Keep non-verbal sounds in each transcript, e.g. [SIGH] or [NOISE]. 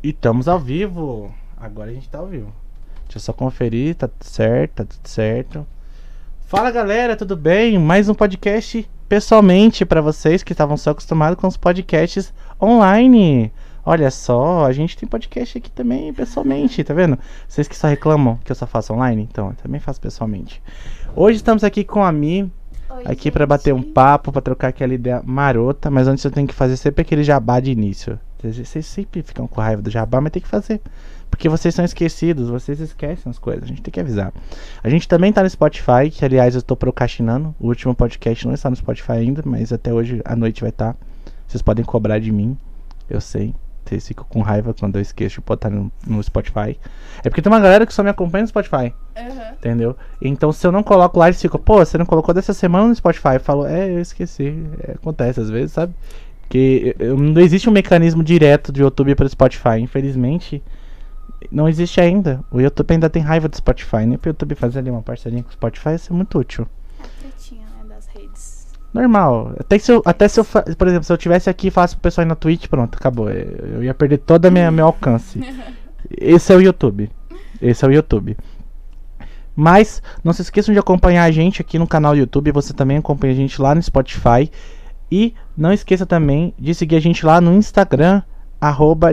E estamos ao vivo. Agora a gente tá ao vivo. Deixa eu só conferir, tá tudo certo, tá tudo certo. Fala galera, tudo bem? Mais um podcast pessoalmente para vocês que estavam só acostumados com os podcasts online. Olha só, a gente tem podcast aqui também pessoalmente, tá vendo? Vocês que só reclamam que eu só faço online, então eu também faço pessoalmente. Hoje estamos aqui com a Mi, Oi, aqui para bater um papo, para trocar aquela ideia marota, mas antes eu tenho que fazer sempre aquele jabá de início. Vocês sempre ficam com raiva do jabá, mas tem que fazer. Porque vocês são esquecidos, vocês esquecem as coisas, a gente tem que avisar. A gente também tá no Spotify, que aliás eu tô procrastinando. O último podcast não está no Spotify ainda, mas até hoje à noite vai estar. Vocês podem cobrar de mim, eu sei. Vocês ficam com raiva quando eu esqueço de botar no, no Spotify. É porque tem uma galera que só me acompanha no Spotify. Aham. Entendeu? Então, se eu não coloco lá, eles ficam, pô, você não colocou dessa semana no Spotify? Eu falo, é, eu esqueci. É, acontece às vezes, sabe? Eu- não existe um mecanismo direto do YouTube para o Spotify. Infelizmente, não existe ainda. O YouTube ainda tem raiva do Spotify. Nem pro YouTube fazer ali uma parceria com o Spotify ia ser muito útil. Tretinha, né, das redes. Normal. Até se eu, até se eu por exemplo, se eu tivesse aqui e falasse pro pessoal ir na Twitch, pronto, acabou. Eu ia perder todo o meu alcance. [LAUGHS] Esse é o YouTube. Esse é o YouTube. Mas não se esqueçam de acompanhar a gente aqui no canal do YouTube. Você também acompanha a gente lá no Spotify. E não esqueça também de seguir a gente lá no Instagram, arroba.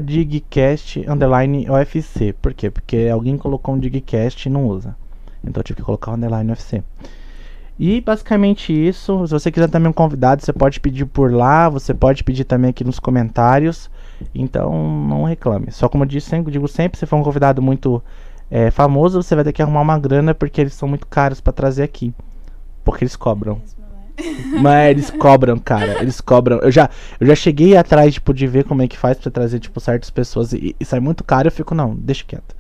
Por quê? Porque alguém colocou um digcast e não usa. Então eu tive que colocar o underline UFC. E basicamente isso. Se você quiser também um convidado, você pode pedir por lá. Você pode pedir também aqui nos comentários. Então não reclame. Só como eu disse, sempre, digo sempre, se for um convidado muito é, famoso, você vai ter que arrumar uma grana porque eles são muito caros pra trazer aqui. Porque eles cobram. Né? Mas eles cobram, cara. Eles cobram. Eu já, eu já cheguei atrás, tipo, de ver como é que faz pra trazer, tipo, certas pessoas e, e sai muito caro. Eu fico, não, deixa quieto.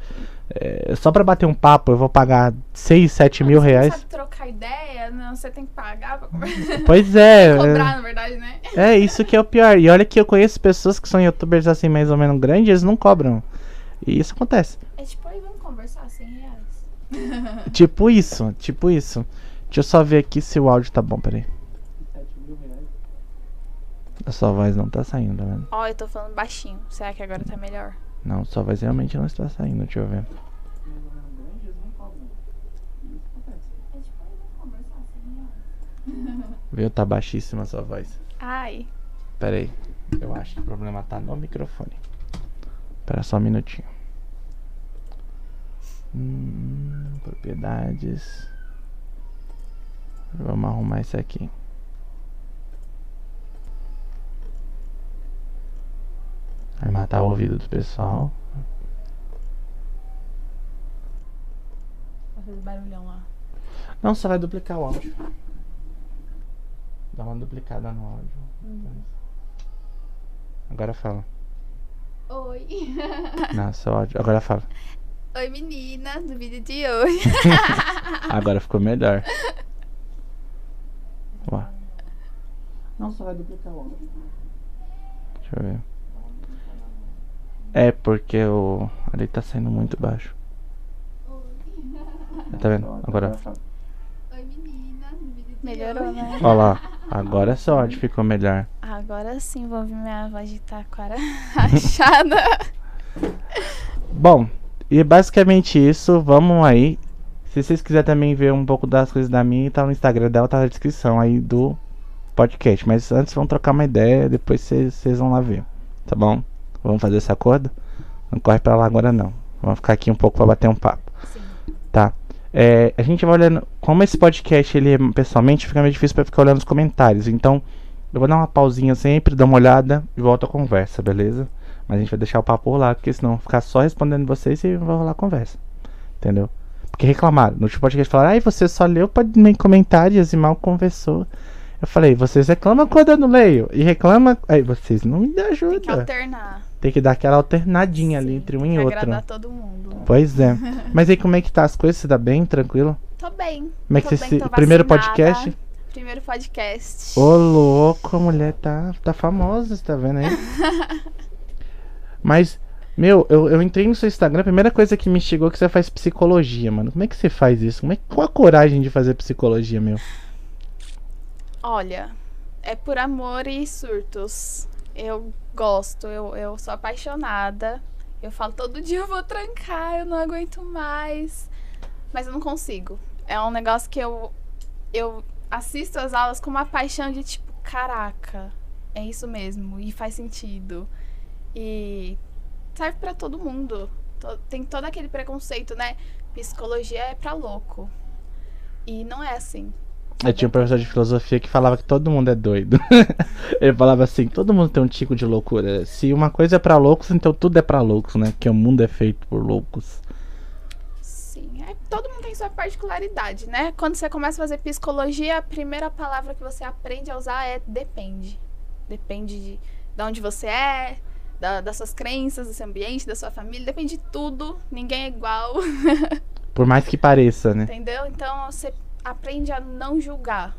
É, só pra bater um papo, eu vou pagar 6, 7 mil Você reais. Não sabe trocar ideia? Não, você tem que pagar pra conversar. Pois é. [LAUGHS] é. Cobrar, na verdade, né? É, isso que é o pior. E olha que eu conheço pessoas que são youtubers assim, mais ou menos grandes, eles não cobram. E isso acontece. É tipo, aí vamos conversar 100 reais. Tipo isso, tipo isso. Deixa eu só ver aqui se o áudio tá bom, peraí. A sua voz não tá saindo, tá vendo? Ó, eu tô falando baixinho. Será que agora tá melhor? Não, sua voz realmente não está saindo, deixa eu ver. Aí vamos conversar 100 reais. Viu? Tá baixíssima a sua voz. Ai. Peraí. Eu acho que o problema tá no microfone. Espera só um minutinho. Hum, propriedades. Vamos arrumar isso aqui. Vai matar o ouvido do pessoal. Aquele barulhão lá. Não, só vai duplicar o áudio. Dá uma duplicada no áudio. Agora fala. Oi. Não, seu áudio. Agora fala. Oi, menina, do vídeo de hoje. [LAUGHS] Agora ficou melhor. [LAUGHS] Não, só vai duplicar o áudio. Deixa eu ver. É porque o. Ali tá saindo muito baixo. Tá vendo? Agora. Melhorou, né? Olha lá. Agora seu áudio ficou melhor. Agora sim vou ouvir minha voz de taquara [LAUGHS] rachada. Bom, e basicamente isso. Vamos aí. Se vocês quiserem também ver um pouco das coisas da minha, tá no Instagram dela, tá na descrição aí do podcast. Mas antes vamos trocar uma ideia, depois vocês vão lá ver. Tá bom? Vamos fazer esse acordo? Não corre pra lá agora não. Vamos ficar aqui um pouco pra bater um papo. Sim. Tá. É, a gente vai olhando. Como esse podcast ele é pessoalmente, fica meio difícil pra ficar olhando os comentários. Então, eu vou dar uma pausinha sempre, dar uma olhada e volto a conversa, beleza? Mas a gente vai deixar o papo rolar, porque senão ficar só respondendo vocês e vai rolar a conversa. Entendeu? Porque reclamaram. No último podcast falaram, ai, você só leu nem comentários e mal conversou. Eu falei, vocês reclamam quando eu não leio. E reclama. Aí vocês não me Tem que alternar. Tem que dar aquela alternadinha ali Sim, entre um tem e que outro. agradar todo mundo. Pois é. [LAUGHS] Mas aí como é que tá as coisas? Você tá bem? Tranquilo? Tô bem. Como é que tô você bem, se... Primeiro podcast? Primeiro podcast. Ô louco, a mulher tá, tá famosa, você tá vendo aí? [LAUGHS] Mas, meu, eu, eu entrei no seu Instagram, a primeira coisa que me chegou é que você faz psicologia, mano. Como é que você faz isso? Como é, qual a coragem de fazer psicologia, meu? Olha, é por amor e surtos. Eu gosto, eu, eu sou apaixonada. Eu falo, todo dia eu vou trancar, eu não aguento mais. Mas eu não consigo. É um negócio que eu, eu assisto as aulas com uma paixão de tipo, caraca, é isso mesmo, e faz sentido. E serve para todo mundo. Tem todo aquele preconceito, né? Psicologia é pra louco. E não é assim. Eu tinha um professor de filosofia que falava que todo mundo é doido. [LAUGHS] Ele falava assim: todo mundo tem um tipo de loucura. Se uma coisa é para loucos, então tudo é para loucos, né? Que o mundo é feito por loucos. Sim, é, todo mundo tem sua particularidade, né? Quando você começa a fazer psicologia, a primeira palavra que você aprende a usar é depende. Depende de, de onde você é, da, das suas crenças, do seu ambiente, da sua família, depende de tudo. Ninguém é igual. [LAUGHS] Por mais que pareça, né? Entendeu? Então você aprende a não julgar.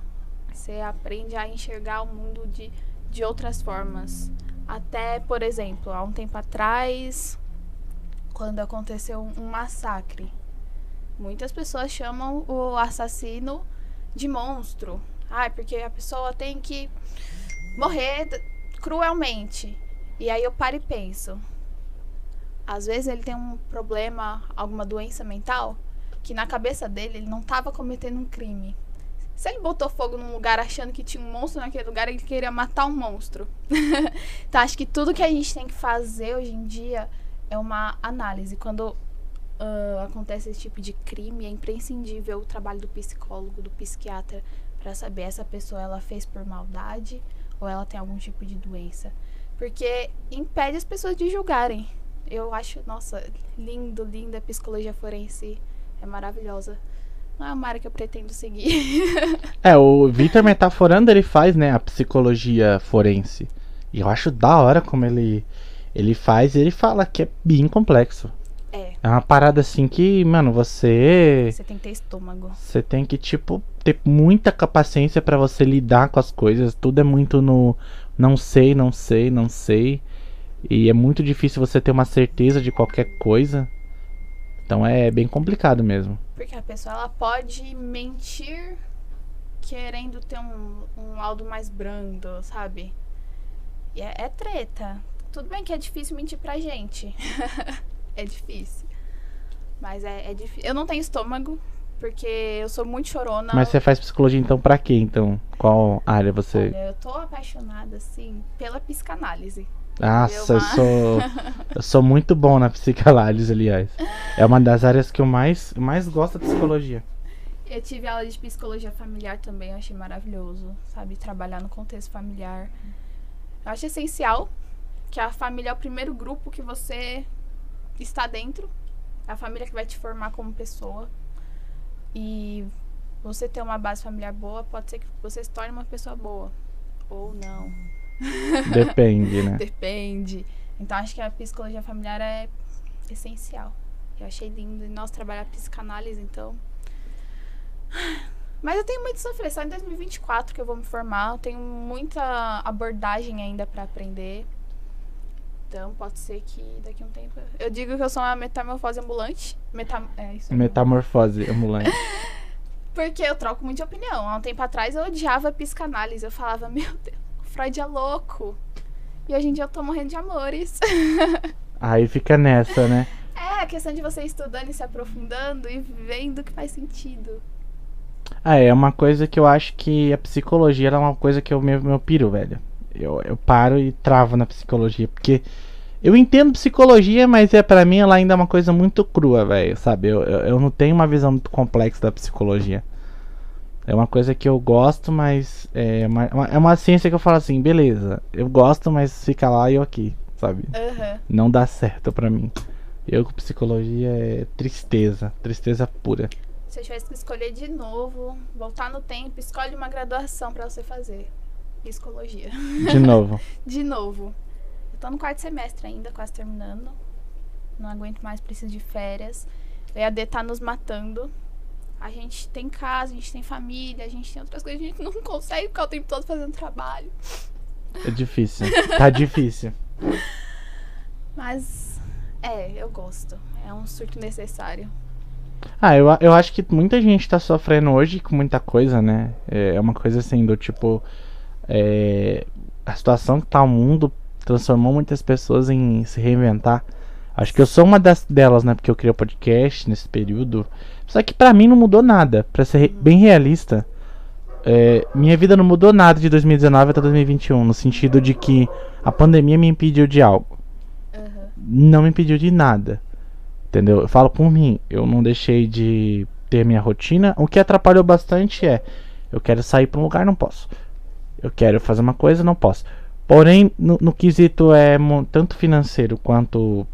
Você aprende a enxergar o mundo de, de outras formas. Até, por exemplo, há um tempo atrás, quando aconteceu um massacre, muitas pessoas chamam o assassino de monstro. Ah, porque a pessoa tem que morrer cruelmente. E aí eu paro e penso. Às vezes ele tem um problema, alguma doença mental, que na cabeça dele ele não estava cometendo um crime. Se ele botou fogo num lugar achando que tinha um monstro naquele lugar, ele queria matar um monstro. então [LAUGHS] acho que tudo que a gente tem que fazer hoje em dia é uma análise. Quando uh, acontece esse tipo de crime, é imprescindível o trabalho do psicólogo, do psiquiatra, para saber essa pessoa ela fez por maldade ou ela tem algum tipo de doença. Porque impede as pessoas de julgarem. Eu acho, nossa, lindo, linda a psicologia forense é maravilhosa. Não é uma área que eu pretendo seguir. [LAUGHS] é, o Victor Metaforando, ele faz, né, a psicologia forense. E eu acho da hora como ele, ele faz e ele fala que é bem complexo. É. É uma parada assim que, mano, você. Você tem que ter estômago. Você tem que, tipo, ter muita paciência para você lidar com as coisas. Tudo é muito no não sei, não sei, não sei. E é muito difícil você ter uma certeza de qualquer coisa. Então é bem complicado mesmo. Porque a pessoa ela pode mentir querendo ter um, um laudo mais brando, sabe? E é, é treta. Tudo bem que é difícil mentir pra gente. [LAUGHS] é difícil. Mas é, é difícil. Eu não tenho estômago, porque eu sou muito chorona. Mas você faz psicologia então pra quê, então? Qual área você... Olha, eu tô apaixonada, assim, pela psicanálise. Nossa, eu sou, [LAUGHS] eu sou muito bom na psicanálise, aliás. É uma das áreas que eu mais, mais gosto da psicologia. Eu tive aula de psicologia familiar também, eu achei maravilhoso, sabe? Trabalhar no contexto familiar. Eu acho essencial que a família é o primeiro grupo que você está dentro. É a família que vai te formar como pessoa. E você ter uma base familiar boa, pode ser que você se torne uma pessoa boa. Ou não. [LAUGHS] Depende, né? Depende. Então acho que a psicologia familiar é essencial. Eu achei lindo. E nós trabalhar psicanálise, então. [SIGHS] Mas eu tenho muito a sofrer. Só em 2024 que eu vou me formar. Eu tenho muita abordagem ainda para aprender. Então pode ser que daqui a um tempo. Eu digo que eu sou uma metamorfose ambulante. Metam... É isso aí. Metamorfose ambulante. [LAUGHS] Porque eu troco muito de opinião. Há um tempo atrás eu odiava psicanálise. Eu falava, meu Deus Freud é louco. E hoje em dia eu tô morrendo de amores. [LAUGHS] Aí fica nessa, né? É, a questão de você estudando e se aprofundando e vendo que faz sentido. Ah, é uma coisa que eu acho que a psicologia é uma coisa que eu meu, meu piro, velho. Eu, eu paro e travo na psicologia, porque eu entendo psicologia, mas é para mim ela ainda é uma coisa muito crua, velho, sabe? Eu, eu, eu não tenho uma visão muito complexa da psicologia. É uma coisa que eu gosto, mas é uma, é uma ciência que eu falo assim, beleza, eu gosto, mas fica lá e eu aqui, sabe? Uhum. Não dá certo pra mim. Eu com psicologia é tristeza, tristeza pura. Se eu tivesse que escolher de novo, voltar no tempo, escolhe uma graduação para você fazer. Psicologia. De novo. [LAUGHS] de novo. Eu tô no quarto semestre ainda, quase terminando. Não aguento mais, preciso de férias. O EAD tá nos matando. A gente tem casa, a gente tem família, a gente tem outras coisas, a gente não consegue ficar o tempo todo fazendo trabalho. É difícil. tá difícil. [LAUGHS] Mas, é, eu gosto. É um surto necessário. Ah, eu, eu acho que muita gente tá sofrendo hoje com muita coisa, né? É, é uma coisa assim, do tipo. É, a situação que tá o mundo transformou muitas pessoas em se reinventar. Acho que eu sou uma das delas, né? Porque eu criei o podcast nesse período. Só que pra mim não mudou nada. Pra ser bem realista, é, minha vida não mudou nada de 2019 até 2021. No sentido de que a pandemia me impediu de algo. Aham. Não me impediu de nada. Entendeu? Eu falo por mim. Eu não deixei de ter minha rotina. O que atrapalhou bastante é: eu quero sair pra um lugar, não posso. Eu quero fazer uma coisa, não posso. Porém, no, no quesito é tanto financeiro quanto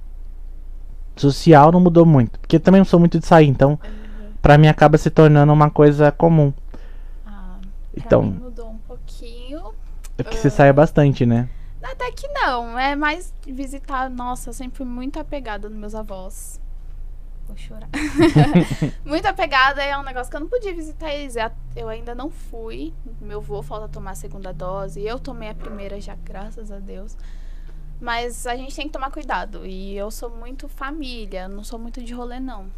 social, não mudou muito. Porque também não sou muito de sair, então pra mim acaba se tornando uma coisa comum. Ah, Então, mudou um pouquinho. é porque você saia bastante, né? Até que não, é mais visitar. Nossa, eu sempre fui muito apegada nos meus avós. Vou chorar. [LAUGHS] muito apegada é um negócio que eu não podia visitar eles. Eu- Eu ainda não fui. Meu avô falta tomar a segunda dose. Eu tomei a primeira já, graças a Deus. Mas a gente tem que tomar cuidado. E eu sou muito família, não sou muito de rolê, não.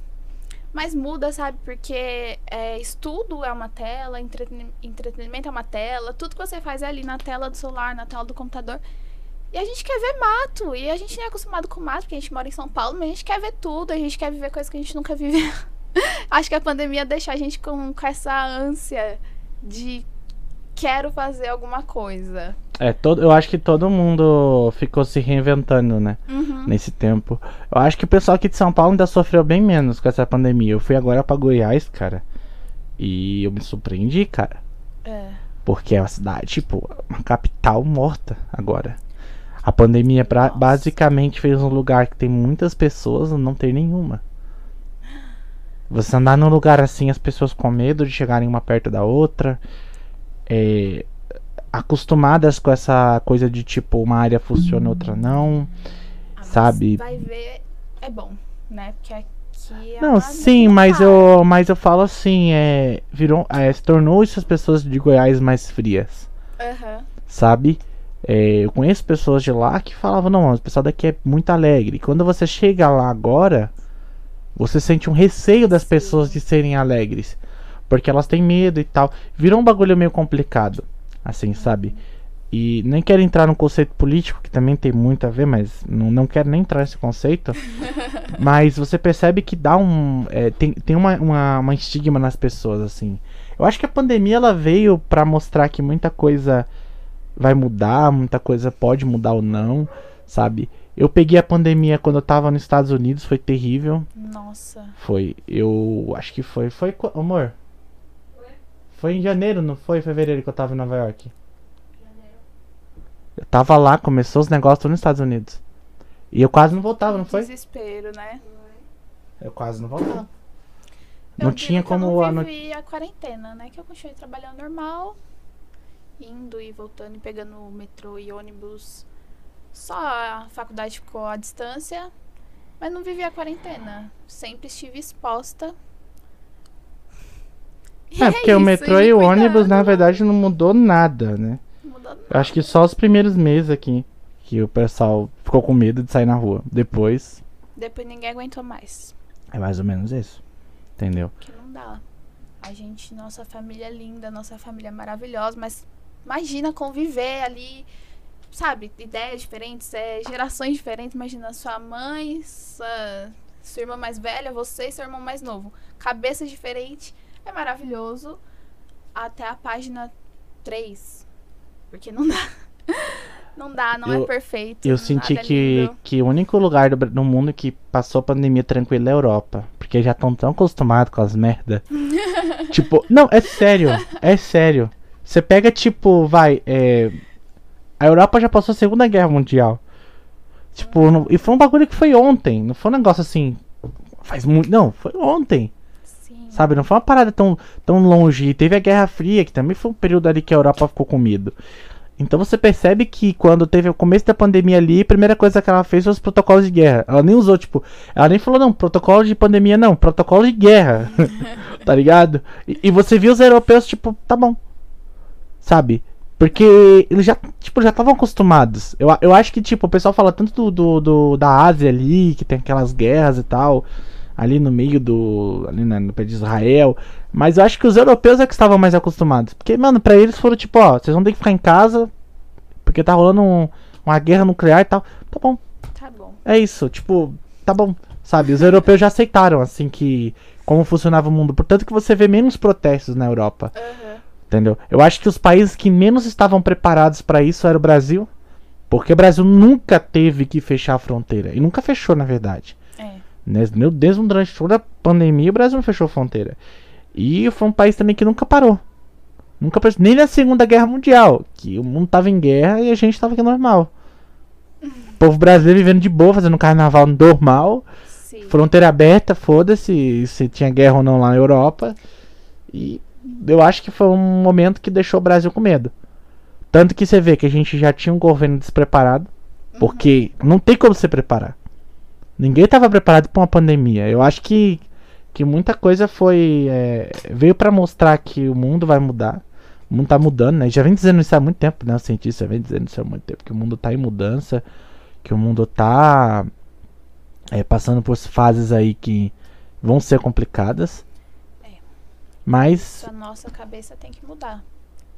Mas muda, sabe? Porque é, estudo é uma tela, entreteni- entretenimento é uma tela, tudo que você faz é ali na tela do celular, na tela do computador. E a gente quer ver mato. E a gente nem é acostumado com mato, porque a gente mora em São Paulo, mas a gente quer ver tudo, a gente quer viver coisas que a gente nunca viveu. [LAUGHS] Acho que a pandemia deixa a gente com, com essa ânsia de quero fazer alguma coisa. É, todo, eu acho que todo mundo ficou se reinventando, né? Uhum. Nesse tempo. Eu acho que o pessoal aqui de São Paulo ainda sofreu bem menos com essa pandemia. Eu fui agora pra Goiás, cara. E eu me surpreendi, cara. É. Porque é uma cidade, tipo, uma capital morta agora. A pandemia pra, basicamente fez um lugar que tem muitas pessoas não ter nenhuma. Você andar num lugar assim, as pessoas com medo de chegarem uma perto da outra. É, acostumadas com essa coisa de tipo, uma área funciona, outra não. Ah, Sabe? Vai ver, é bom, né? Porque aqui é Não, sim, mas eu, mas eu falo assim, é, virou, é, se tornou essas pessoas de Goiás mais frias. Aham. sabe? É, eu conheço pessoas de lá que falavam, não, o pessoal daqui é muito alegre. Quando você chega lá agora, você sente um receio das Sim. pessoas de serem alegres. Porque elas têm medo e tal. Virou um bagulho meio complicado, assim, sabe? E nem quero entrar no conceito político, que também tem muito a ver, mas não, não quero nem entrar nesse conceito. [LAUGHS] mas você percebe que dá um. é, tem tem uma, uma, uma estigma nas pessoas, assim. Eu acho que a pandemia ela veio pra mostrar que muita coisa vai mudar, muita coisa pode mudar ou não, sabe? Eu peguei a pandemia quando eu tava nos Estados Unidos, foi terrível. Nossa. Foi, eu acho que foi, foi, amor. Foi em janeiro, não foi? Fevereiro que eu tava em Nova York. Eu tava lá, começou os negócios tudo nos Estados Unidos. E eu quase não voltava, não foi? Desespero, né? Eu quase não voltava. Eu Não tinha eu como a não vivi a quarentena, né? Que eu continuei trabalhando normal, indo e voltando e pegando metrô e ônibus. Só a faculdade ficou à distância, mas não vivi a quarentena. Sempre estive exposta. E É, porque o isso, metrô me e o ônibus, na cuidando. verdade, não mudou nada, né? Não mudou Eu acho que só os primeiros meses aqui que o pessoal ficou com medo de sair na rua. Depois, Depois ninguém aguentou mais. é mais ou menos isso. Entendeu? Que não dá. A gente, nossa família é linda, nossa família é maravilhosa, mas imagina conviver ali, sabe? Ideias diferentes, é, gerações diferentes. Imagina sua mãe, sua, sua irmã mais velha, você e seu irmão mais novo. Cabeças diferentes. É maravilhoso. Até a página 3. Porque não dá. [LAUGHS] Não dá, não Eu- é perfeito. Eu senti é que, lindo. que o único lugar do, no mundo que passou a pandemia tranquila é a Europa. Porque já estão tão acostumados com as merda. [LAUGHS] tipo, não, é sério. É sério. Você pega, tipo, vai. É, a Europa já passou a Segunda Guerra Mundial. Tipo, não- e foi um bagulho que foi ontem. Não foi um negócio assim. Faz muito. Não, foi ontem. Sabe? Não foi uma parada tão, tão longe. E teve a Guerra Fria, que também foi um período ali que a Europa ficou com medo. Então você percebe que quando teve o começo da pandemia ali, a primeira coisa que ela fez foi os protocolos de guerra. Ela nem usou, tipo, ela nem falou, não, protocolo de pandemia, não, protocolo de guerra. [LAUGHS] tá ligado? E, e você viu os europeus, tipo, tá bom. Sabe? Porque eles já, tipo, já estavam acostumados. Eu, eu acho que, tipo, o pessoal fala tanto do, do, do- da Ásia ali, que tem aquelas guerras e tal, ali no meio do. ali na- no pé de Israel. Mas eu acho que os europeus é que estavam mais acostumados. Porque, mano, pra eles foram tipo, ó, vocês vão ter que ficar em casa, porque tá rolando um- uma guerra nuclear e tal. Tá bom, Tá bom. é isso. Tipo, tá bom, sabe? Os europeus já aceitaram, assim, que como funcionava o mundo. Portanto que você vê menos protestos na Europa, Aham. entendeu? Eu acho que os países que menos estavam preparados para isso era o Brasil, porque o Brasil nunca teve que fechar a fronteira, e nunca fechou, na verdade. Né? Meu Deus, durante toda a pandemia o Brasil não fechou fronteira. E foi um país também que nunca parou. Nunca parou. Nem na Segunda Guerra Mundial, que o mundo tava em guerra e a gente tava aqui normal. O povo brasileiro vivendo de boa, fazendo carnaval normal, Sim. fronteira aberta, foda-se se tinha guerra ou não lá na Europa. E eu acho que foi um momento que deixou o Brasil com medo. Tanto que você vê que a gente já tinha um governo despreparado, porque não tem como se preparar. Ninguém estava preparado para uma pandemia. Eu acho que, que muita coisa foi. é, veio para mostrar que o mundo vai mudar. O mundo tá mudando, né? Já vem dizendo isso há muito tempo, né? O cientista vem dizendo isso há muito tempo. Que o mundo tá em mudança. Que o mundo tá é, passando por fases aí que vão ser complicadas. É. Mas A nossa cabeça tem que mudar.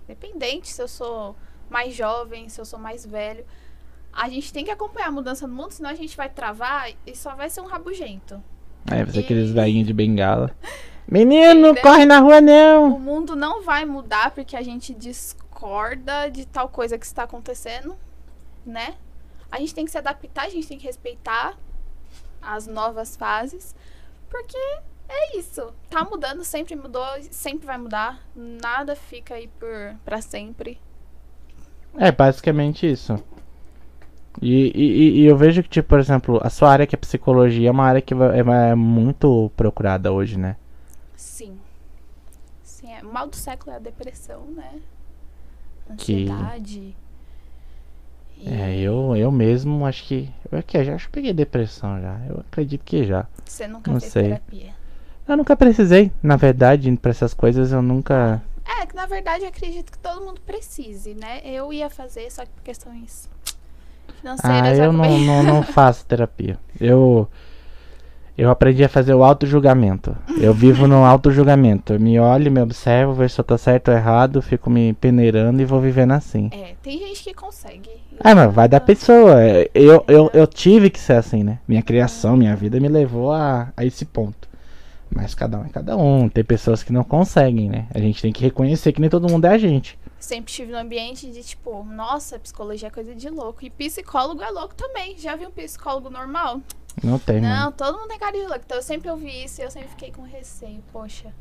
Independente se eu sou mais jovem, se eu sou mais velho. A gente tem que acompanhar a mudança no mundo, senão a gente vai travar e só vai ser um rabugento. É, você E- aqueles velhinhos de bengala. [LAUGHS] Menino, Entendeu? corre na rua não! O mundo não vai mudar porque a gente discorda de tal coisa que está acontecendo, né? A gente tem que se adaptar, a gente tem que respeitar as novas fases, porque é isso. Tá mudando, sempre mudou, sempre vai mudar. Nada fica aí por para sempre. É, basicamente isso. E, e, e eu vejo que, tipo, por exemplo, a sua área que é psicologia é uma área que é, é muito procurada hoje, né? Sim. Sim, é. o mal do século é a depressão, né? Que- Ansiedade. E É, eu, eu mesmo acho que. Eu, que, já acho que peguei depressão já. Eu acredito que já. Você nunca não fez sei. terapia. Eu nunca precisei, na verdade, pra essas coisas eu nunca. É, que na verdade eu acredito que todo mundo precise, né? Eu ia fazer, só que por questões financeiras Ah, eu não, acabei- não, não faço terapia. Eu. Eu aprendi a fazer o auto-julgamento. Eu vivo no auto-julgamento. Eu me olho, me observo, vejo se eu tô certo ou errado, fico me peneirando e vou vivendo assim. É, tem gente que consegue. Ah, mas vai da pessoa. É, Eu, eu, eu tive que ser assim, né? Minha criação, minha vida me levou a, a esse ponto. Mas cada um é cada um. Tem pessoas que não conseguem, né? A gente tem que reconhecer que nem todo mundo é a gente. Sempre estive no ambiente de tipo, nossa, psicologia é coisa de louco. E psicólogo é louco também. Já viu um psicólogo normal? Não tem, Não, mano. todo mundo tem cara de louco. Então eu sempre ouvi isso e eu sempre fiquei com receio, poxa.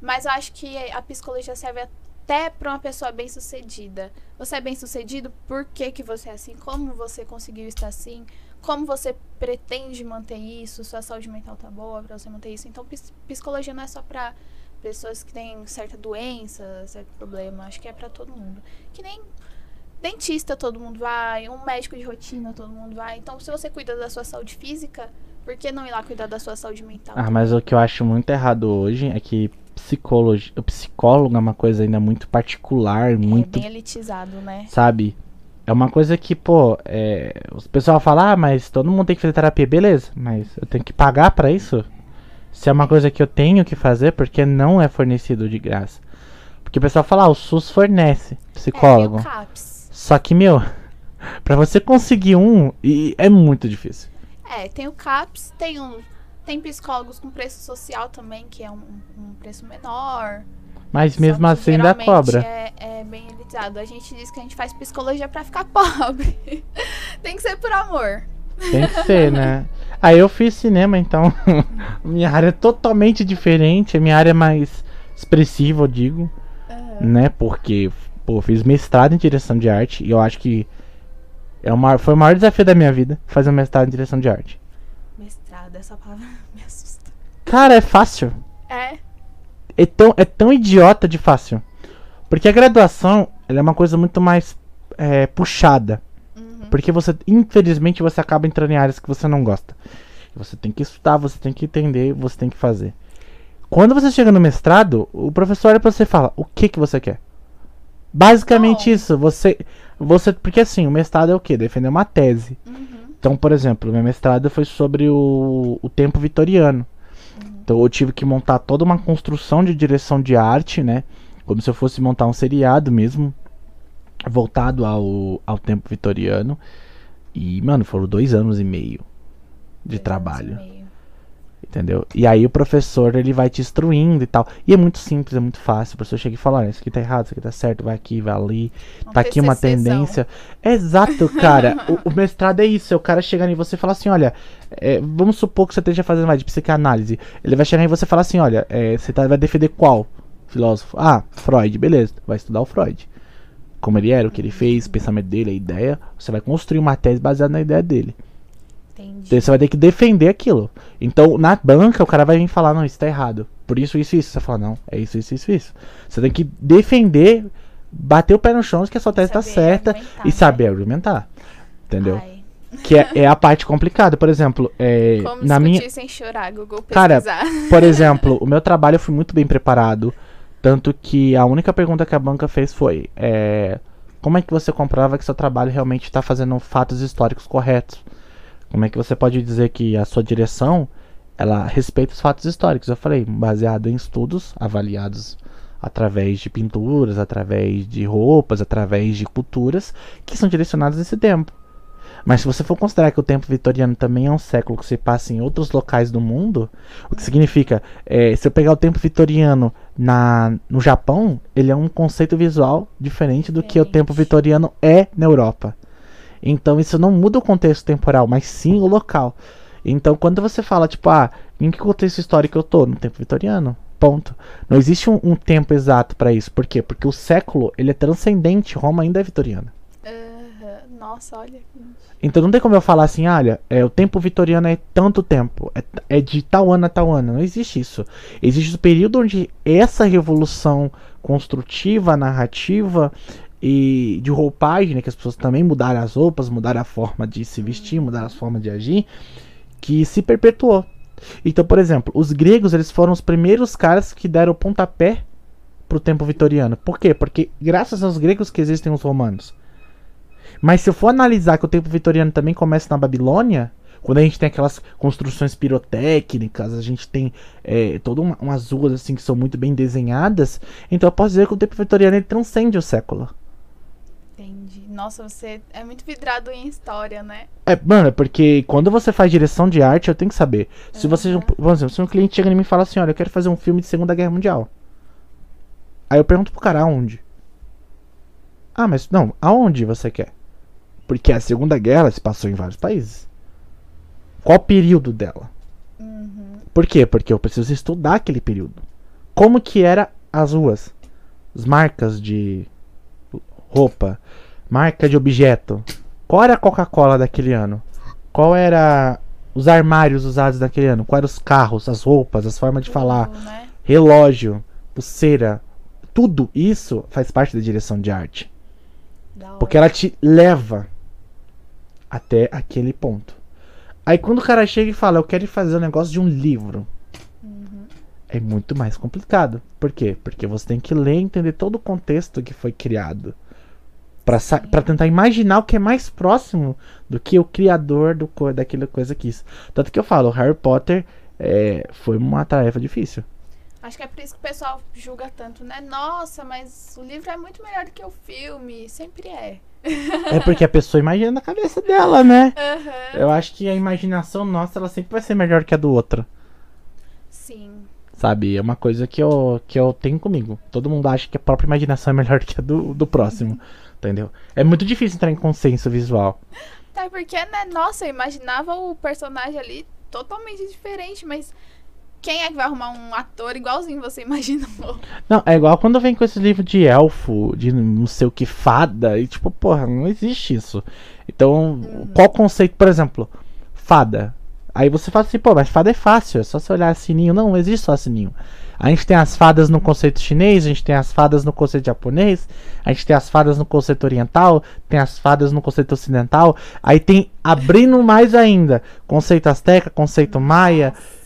Mas eu acho que a psicologia serve até pra uma pessoa bem sucedida. Você é bem sucedido, por que, que você é assim? Como você conseguiu estar assim? Como você pretende manter isso? Sua saúde mental tá boa pra você manter isso? Então, ps- psicologia não é só pra pessoas que têm certa doença, certo problema. Acho que é pra todo mundo. Que nem dentista todo mundo vai, um médico de rotina todo mundo vai. Então, se você cuida da sua saúde física, por que não ir lá cuidar da sua saúde mental? Ah, mas o que eu acho muito errado hoje é que psicologia, o psicólogo é uma coisa ainda muito particular, muito É bem elitizado, né? sabe? É uma coisa que, pô, é, os pessoal fala, ah, mas todo mundo tem que fazer terapia, beleza, mas eu tenho que pagar pra isso? Se é uma coisa que eu tenho que fazer, porque não é fornecido de graça. Porque o pessoal fala, ah, o SUS fornece psicólogo. É, e o CAPS. Só que, meu, [LAUGHS] pra você conseguir um, e é muito difícil. É, tem o CAPS, tem um. Tem psicólogos com preço social também, que é um, um preço menor. Mas Só mesmo assim ainda geralmente cobra. É, é bem elitizado. A gente diz que a gente faz psicologia pra ficar [LAUGHS] pobre. tem que ser por amor. Tem que ser, né? Aí eu fiz cinema, então [LAUGHS] minha área é totalmente diferente. A minha área é mais expressiva, eu digo, né? Porque, pô, fiz mestrado em direção de arte e eu acho que é maior, foi o maior desafio da minha vida fazer um mestrado em direção de arte. Mestrado, essa palavra [LAUGHS] me assusta. Cara, é fácil. É, É tão, é tão idiota de fácil. Porque a graduação ela é uma coisa muito mais é, puxada. uhum. Porque você, infelizmente, você acaba entrando em áreas que você não gosta. Você tem que estudar, você tem que entender, você tem que fazer. Quando você chega no mestrado, o professor olha pra você e fala: O que que você quer? Basicamente isso. Você, você, porque assim, o mestrado é o quê? Defender uma tese. Uhum. Então, por exemplo, meu mestrado foi sobre o, o tempo vitoriano. Então, eu tive que montar toda uma construção de direção de arte, né? Como se eu fosse montar um seriado mesmo, voltado ao, ao tempo vitoriano. E, mano, foram dois anos e meio. de Dois trabalho. Entendeu? E aí o professor ele vai te instruindo e tal. E é muito simples, é muito fácil. O professor chega e fala: olha, isso aqui tá errado, isso aqui tá certo, vai aqui, vai ali. Um Tá aqui uma tendência. Exato, cara. o, o mestrado é isso. É o cara chegando em você e falar assim: olha, é, vamos supor que você esteja fazendo mais de psicanálise. Ele vai chegar em você e falar assim: olha, é, você tá- vai defender qual filósofo? Ah, Freud, beleza. Vai estudar o Freud. Como ele era, o que ele fez, o pensamento dele, a ideia. Você vai construir uma tese baseada na ideia dele. Entendi. Então você vai ter que defender aquilo. Então, na banca, o cara vai vir falar, não, isso tá errado. Por isso, isso, isso. Você fala, não, é isso, isso, isso, isso. Você tem que defender, bater o pé no chão de que a sua tese tá certa e né? saber argumentar. Entendeu? Ai, [LAUGHS] Que é, é a parte complicada. Por exemplo, é, como na minha. sem chorar, Google Cara, pesquisar. [LAUGHS] Por exemplo, o meu trabalho eu fui muito bem preparado. Tanto que a única pergunta que a banca fez foi: é, Como é que você comprova que seu trabalho realmente está fazendo fatos históricos corretos? Como é que você pode dizer que a sua direção ela respeita os fatos históricos? Eu falei, baseado em estudos avaliados através de pinturas, através de roupas, através de culturas que são direcionadas nesse tempo. Mas se você for considerar que o tempo vitoriano também é um século que se passa em outros locais do mundo, o que significa, é, se eu pegar o tempo vitoriano na, no Japão, ele é um conceito visual diferente do que o tempo vitoriano é na Europa. Então isso não muda o contexto temporal, mas sim o local. Então quando você fala, tipo, ah, em que contexto histórico eu tô? No tempo vitoriano. Ponto. Não existe um, um tempo exato para isso. Por quê? Porque o século ele é transcendente. Roma ainda é vitoriana. Nossa, olha. Então não tem como eu falar assim, olha, é, o tempo vitoriano é tanto tempo, é, é de tal ano a tal ano. Não existe isso. Existe o período onde essa revolução construtiva, narrativa e de roupagem, né, que as pessoas também mudaram as roupas, mudaram a forma de se vestir, mudaram as formas de agir, que se perpetuou. Então, por exemplo, os gregos eles foram os primeiros caras que deram o pontapé pro tempo vitoriano. Por quê? Porque graças aos gregos que existem os romanos. Mas se eu for analisar que o tempo vitoriano também começa na Babilônia, quando a gente tem aquelas construções pirotécnicas, a gente tem é, todas uma, umas ruas assim que são muito bem desenhadas, então eu posso dizer que o tempo vitoriano transcende o século. Entendi. Nossa, você é muito vidrado em história, né? É, mano, é porque quando você faz direção de arte, eu tenho que saber. Se você, Uhum. por exemplo, se um cliente chega em mim e fala assim, olha, eu quero fazer um filme de Segunda Guerra Mundial. Aí eu pergunto pro cara aonde? Ah, mas não, aonde você quer? Porque a Segunda Guerra se passou em vários países. Qual o período dela? Uhum. Por quê? Porque eu preciso estudar aquele período. Como que era as ruas? As marcas de roupa, marca de objeto. Qual era a Coca-Cola daquele ano? Qual era os armários usados daquele ano? Quais eram os carros, as roupas, as formas de falar, Tudo, né? relógio, pulseira, tudo isso faz parte da direção de arte. Porque ela te leva até aquele ponto. Aí quando o cara chega e fala, eu quero fazer um negócio de um livro, Uhum. é muito mais complicado. Por quê? Porque você tem que ler e entender todo o contexto que foi criado. Pra tentar imaginar o que é mais próximo do que o criador do daquela coisa quis. Tanto que eu falo, Harry Potter é, foi uma tarefa difícil. Acho que é por isso que o pessoal julga tanto, né? Nossa, mas o livro é muito melhor do que o filme. Sempre é. É porque a pessoa imagina na cabeça dela, né? [LAUGHS] Aham. Eu acho que a imaginação nossa, ela sempre vai ser melhor que a do outro. Sim. Sabe? É uma coisa que eu, que eu tenho comigo. Todo mundo acha que a própria imaginação é melhor que a do, do próximo. [LAUGHS] Entendeu? É muito difícil entrar em consenso visual. Até porque, né? Nossa, eu imaginava o personagem ali totalmente diferente, mas quem é que vai arrumar um ator igualzinho você [LAUGHS] imaginou? Não, é igual quando vem com esse livro de elfo, de não sei o que, fada, e tipo, porra, não existe isso. Então, qual o conceito, por exemplo, fada? Aí você fala assim, pô, mas fada é fácil, é só você olhar sininho. Não, não existe só sininho. A gente tem as fadas no conceito chinês, a gente tem as fadas no conceito japonês, a gente tem as fadas no conceito oriental, tem as fadas no conceito ocidental, aí tem, abrindo mais ainda, conceito asteca, conceito maia. Nossa.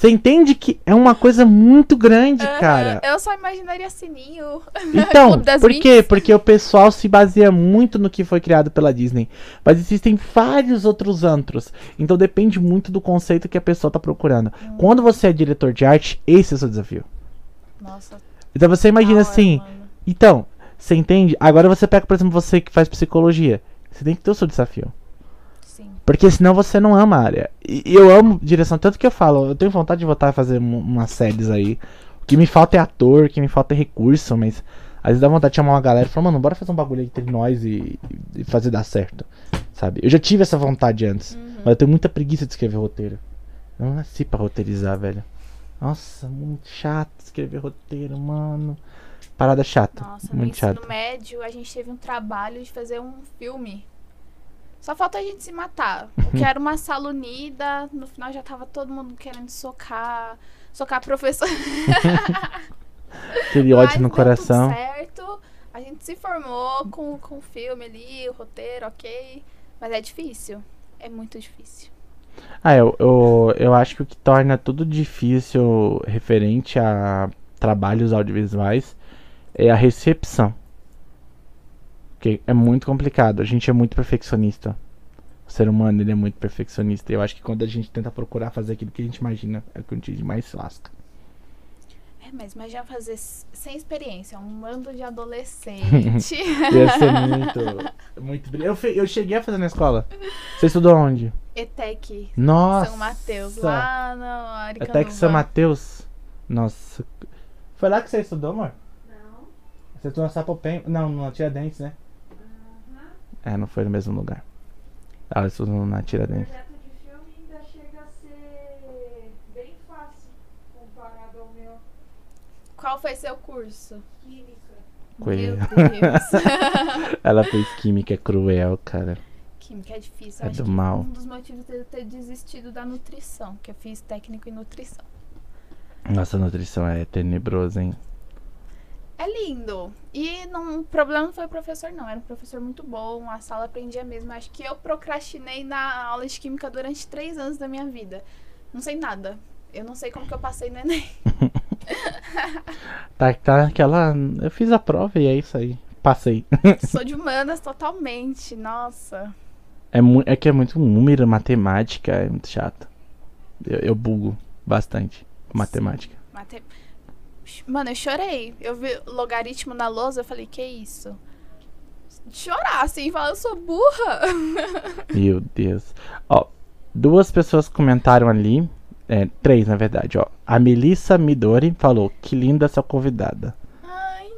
Você entende que é uma coisa muito grande, cara. Eu só imaginaria sininho. [LAUGHS] Então, por quê? Porque o pessoal se baseia muito no que foi criado pela Disney. Mas existem vários outros antros. Então depende muito do conceito que a pessoa tá procurando. Hum. Quando você é diretor de arte, esse é o seu desafio. Nossa. Então você imagina assim. Então, você entende? Agora você pega, por exemplo, você que faz psicologia. Você tem que ter o seu desafio. Porque senão você não ama a área. E eu amo direção, tanto que eu falo, eu tenho vontade de voltar a fazer um- umas séries aí. O que me falta é ator, o que me falta é recurso, mas às vezes dá vontade de chamar uma galera e falar, mano, bora fazer um bagulho entre nós e, e fazer dar certo. Sabe? Eu já tive essa vontade antes, Uhum. mas eu tenho muita preguiça de escrever roteiro. Eu não nasci pra roteirizar, velho. Nossa, muito chato escrever roteiro, mano. Parada chata. Nossa, no muito ensino chata. médio a gente teve um trabalho de fazer um filme. Só falta a gente se matar. [LAUGHS] O que era uma sala unida, no final já tava todo mundo querendo socar, socar a professora. [LAUGHS] Aquele Mas ódio no coração. Tudo certo. A gente se formou com, com o filme ali, o roteiro, ok. Mas é difícil. É muito difícil. Ah, eu, eu, eu acho que o que torna tudo difícil referente a trabalhos audiovisuais é a recepção. Porque é muito complicado. A gente é muito perfeccionista. O ser humano ele é muito perfeccionista. Eu acho que quando a gente tenta procurar fazer aquilo que a gente imagina, é o que a gente mais se lasca. É, mas imagina fazer sem experiência, um bando de [LAUGHS] adolescente. Ia ser muito. muito brilhante. eu, fe- eu cheguei a fazer na escola. Você estudou onde? ETEC, Nossa! São Mateus, lá no Aricanuva. Até que São Mateus. Nossa. Foi lá que você estudou, amor? Não. Você estudou na Sapopem. Não, na Tiradentes, né? É, não foi no mesmo lugar. Ela estudou na O Tiradentes. projeto de filme ainda chega a ser bem fácil comparado ao meu Qual foi seu curso? química. Coelho. Meu Deus. [LAUGHS] Ela fez química é cruel, cara. Química é difícil. É acho do que mal. Um dos motivos de eu ter desistido da nutrição, que eu fiz técnico em nutrição. Nossa, a nutrição é tenebrosa, hein? É lindo. E não, o problema não foi o professor, não. Era um professor muito bom, a sala aprendia mesmo. Acho que eu procrastinei na aula de química durante três anos da minha vida. Não sei nada. Eu não sei como que eu passei no Enem. [LAUGHS] Tá, tá aquela. Eu fiz a prova e é isso aí. Passei. [LAUGHS] Sou de humanas totalmente. Nossa. É, é que é muito número, matemática, é muito chato. Eu, eu bugo bastante matemática. Mate... Mano, eu chorei. Eu vi logaritmo na lousa, eu falei, que isso? Chorar, assim, falar, eu sou burra. [LAUGHS] Meu Deus. Ó, duas pessoas comentaram ali. É, três, na verdade, ó. A Melissa Midori falou, que linda essa convidada. Ai,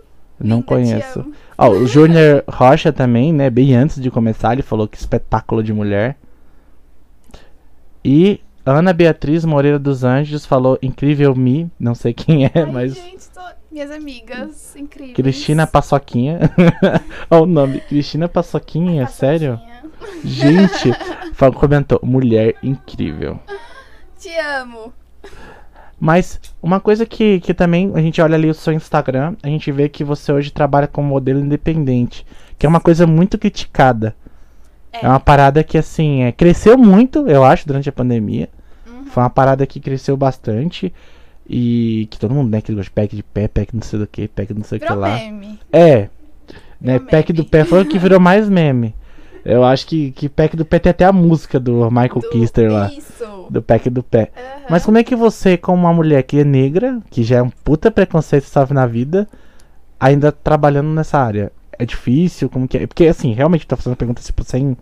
Não linda, conheço. Ó, o Júnior Rocha também, né? Bem antes de começar, ele falou que espetáculo de mulher. E Ana Beatriz Moreira dos Anjos falou incrível me, não sei quem é, Ai, mas gente, tô... minhas amigas incríveis. Cristina Paçoquinha. [LAUGHS] Olha o nome, Cristina Paçoquinha, sério? Paçoquinha. Gente, [LAUGHS] fa- comentou, mulher incrível. Te amo. Mas uma coisa que, que também a gente olha ali o seu Instagram, a gente vê que você hoje trabalha como modelo independente, que é uma coisa muito criticada. É, É. uma parada que assim, é, cresceu muito, eu acho, durante a pandemia. Uhum. Foi uma parada que cresceu bastante. E que todo mundo, né, que gosta de pack de pé, pack não sei do que, pack não sei o que lá. meme. É. Né, Virou pack meme. do pé foi o que virou mais [LAUGHS] meme. Eu acho que, que pack do pé tem até a música do Michael Do- Kister lá. Isso. Do pack do pé. Aham. Mas como é que você, como uma mulher que é negra, que já é um puta preconceito sofre na vida, ainda trabalhando nessa área? É difícil? Como que é? Porque assim, realmente tô fazendo pergunta tipo, sem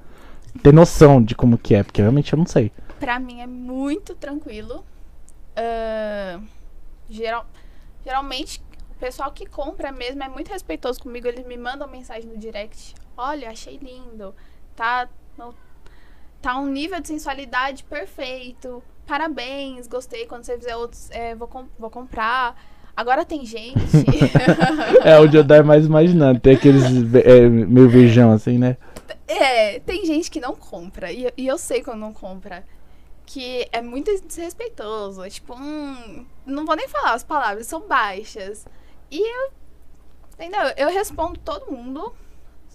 ter noção de como que é, porque realmente eu não sei. Pra mim é muito tranquilo. Ahn, geral, geralmente, o pessoal que compra mesmo é muito respeitoso comigo. Eles me mandam mensagem no direct. Olha, achei lindo. Tá, no- tá um nível de sensualidade perfeito. Parabéns, gostei. Quando você fizer outros, é, vou, vou comprar. Agora tem gente. [LAUGHS] É onde eu dar mais imaginando. Tem aqueles é, meio virgão assim, né? É, tem gente que não compra. E, e eu sei quando não compra. Que é muito desrespeitoso. É tipo, hum, não vou nem falar as palavras, são baixas. E eu. Entendeu? Eu respondo todo mundo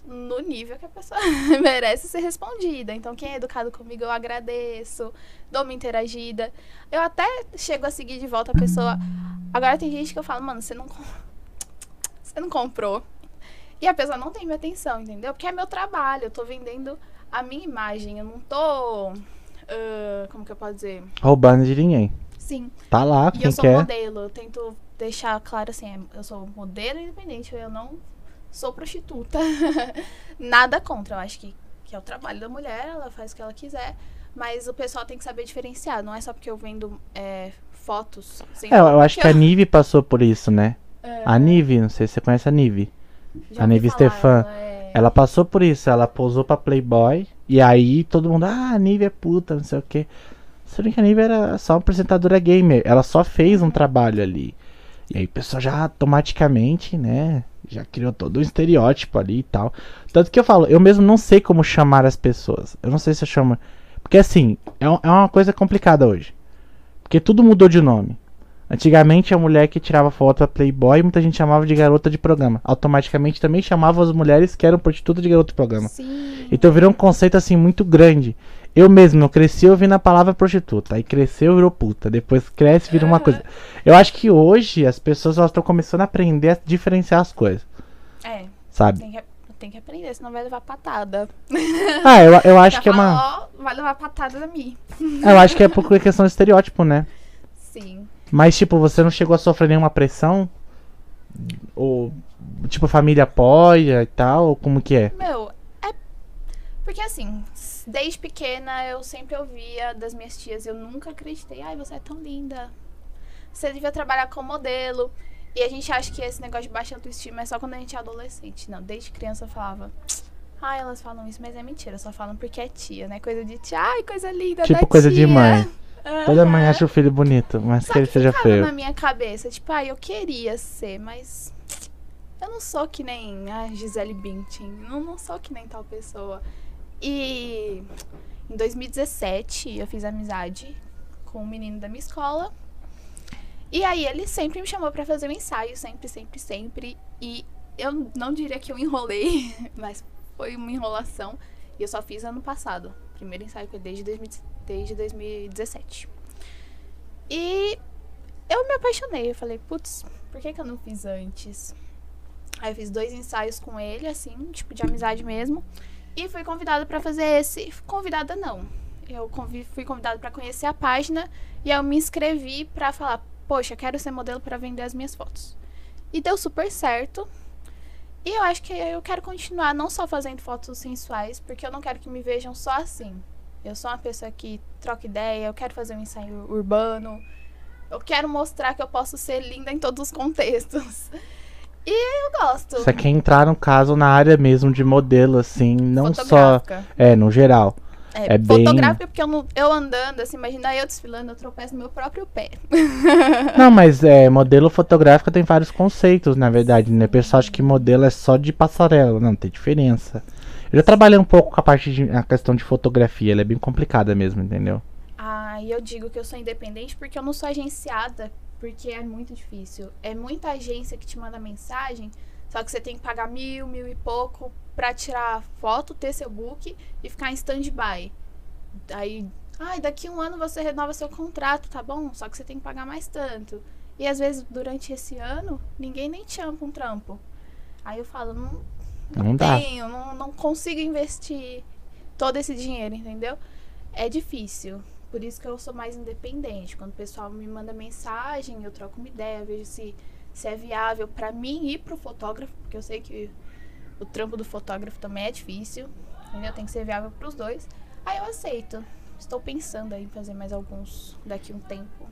no nível que a pessoa [LAUGHS] merece ser respondida. Então, quem é educado comigo, eu agradeço, dou uma interagida. Eu até chego a seguir de volta a pessoa. Agora tem gente que eu falo, mano, você não, [TSK] você não comprou. E a pessoa não tem minha atenção, entendeu? Porque é meu trabalho, eu tô vendendo a minha imagem, eu não tô. ah, como que eu posso dizer? Roubando de ninguém. Sim. Tá lá, E quem eu sou quer. modelo, eu tento deixar claro assim, é, eu sou modelo independente, eu não sou prostituta. [LAUGHS] Nada contra, eu acho que que é o trabalho da mulher, ela faz o que ela quiser. Mas o pessoal tem que saber diferenciar. Não é só porque eu vendo é, fotos. sem É, eu acho que a Nive passou por isso, né? É, A Nive, não sei se você conhece a Nive. já a Nive Stefan, ela é- Ela passou por isso, ela posou pra Playboy. E aí todo mundo, ah, a Nive é puta, não sei o que. Sendo que a Nive era só uma apresentadora gamer. Ela só fez um trabalho ali. E aí o pessoal já automaticamente, né? Já criou todo um estereótipo ali e tal. Tanto que eu falo, eu mesmo não sei como chamar as pessoas. Eu não sei se eu chamo. Porque assim, é, um- é uma coisa complicada hoje. Porque tudo mudou de nome. Antigamente a mulher que tirava foto pra Playboy, muita gente chamava de garota de programa. Automaticamente também chamava as mulheres que eram prostitutas de garota de programa. Sim. Então virou um conceito assim muito grande. Eu mesmo, eu cresci ouvindo a palavra prostituta. Aí cresceu, virou puta. Depois cresce, vira uma coisa. Eu acho que hoje as pessoas estão começando a aprender a diferenciar as coisas. É, Sabe? tem que, tem que aprender, senão vai levar patada. Ah, eu, eu [LAUGHS] acho Já que é uma. vai levar patada da mim. Eu acho que é por questão de estereótipo, né? Sim. Mas, tipo, você não chegou a sofrer nenhuma pressão? Ou, tipo, a família apoia e tal? Ou como que é? Meu, é. Porque assim, desde pequena eu sempre ouvia das minhas tias, eu nunca acreditei, ai, você é tão linda. Você devia trabalhar como modelo. E a gente acha que esse negócio de baixa autoestima é só quando a gente é adolescente. Não, desde criança eu falava. Ai, elas falam isso, mas é mentira, só falam porque é tia, né? Coisa de tia, ai, coisa linda. Tipo da coisa de mãe. Toda mãe acha o filho bonito, mas Só que ele que seja feio. na minha cabeça, tipo, ah, eu queria ser, mas eu não sou que nem a Gisele Bündchen, não, não sou que nem tal pessoa. E em 2017 eu fiz amizade com um menino da minha escola. E aí ele sempre me chamou pra fazer um ensaio, sempre, sempre, sempre. E eu não diria que eu enrolei, [LAUGHS] mas foi uma enrolação. E eu só fiz ano passado. Primeiro ensaio com ele desde, 2000 desde 2017. E eu me apaixonei. Eu falei, putz, por que, que eu não fiz antes? Aí eu fiz dois ensaios com ele, assim, tipo de amizade mesmo. E fui convidada pra fazer esse. Convidada não. Eu convi- fui convidada pra conhecer a página e eu me inscrevi pra falar, poxa, quero ser modelo pra vender as minhas fotos. E deu super certo. E eu acho que eu quero continuar não só fazendo fotos sensuais, porque eu não quero que me vejam só assim. Eu sou uma pessoa que troca ideia, eu quero fazer um ensaio urbano. Eu quero mostrar que eu posso ser linda em todos os contextos. E eu gosto. Você quer entrar, no caso, na área mesmo de modelo, assim, não só. É, no geral. É, é bem- fotográfica porque eu, não- eu andando, assim, imagina eu desfilando, eu tropeço no meu próprio pé. [LAUGHS] Não, mas é, modelo fotográfico tem vários conceitos, na verdade, né? O pessoal acha que modelo é só de passarela. Não, tem diferença. Eu já trabalhei um pouco com a parte de a questão de fotografia, ela é bem complicada mesmo, entendeu? Ah, e eu digo que eu sou independente porque eu não sou agenciada, porque é muito difícil. É muita agência que te manda mensagem, só que você tem que pagar mil, mil e pouco pra tirar foto, ter seu book e ficar em stand-by. Aí, ai, daqui um ano você renova seu contrato, tá bom? Só que você tem que pagar mais tanto. E às vezes, durante esse ano, ninguém nem te pra um trampo. Aí eu falo, não, Não dá. tenho, não, não consigo investir todo esse dinheiro, entendeu? É difícil. Por isso que eu sou mais independente. Quando o pessoal me manda mensagem, eu troco uma ideia, vejo se, se é viável pra mim e pro fotógrafo, porque eu sei que o trampo do fotógrafo também é difícil, entendeu? Tem que ser viável pros dois. Aí eu aceito. Estou pensando em fazer mais alguns daqui a um tempo.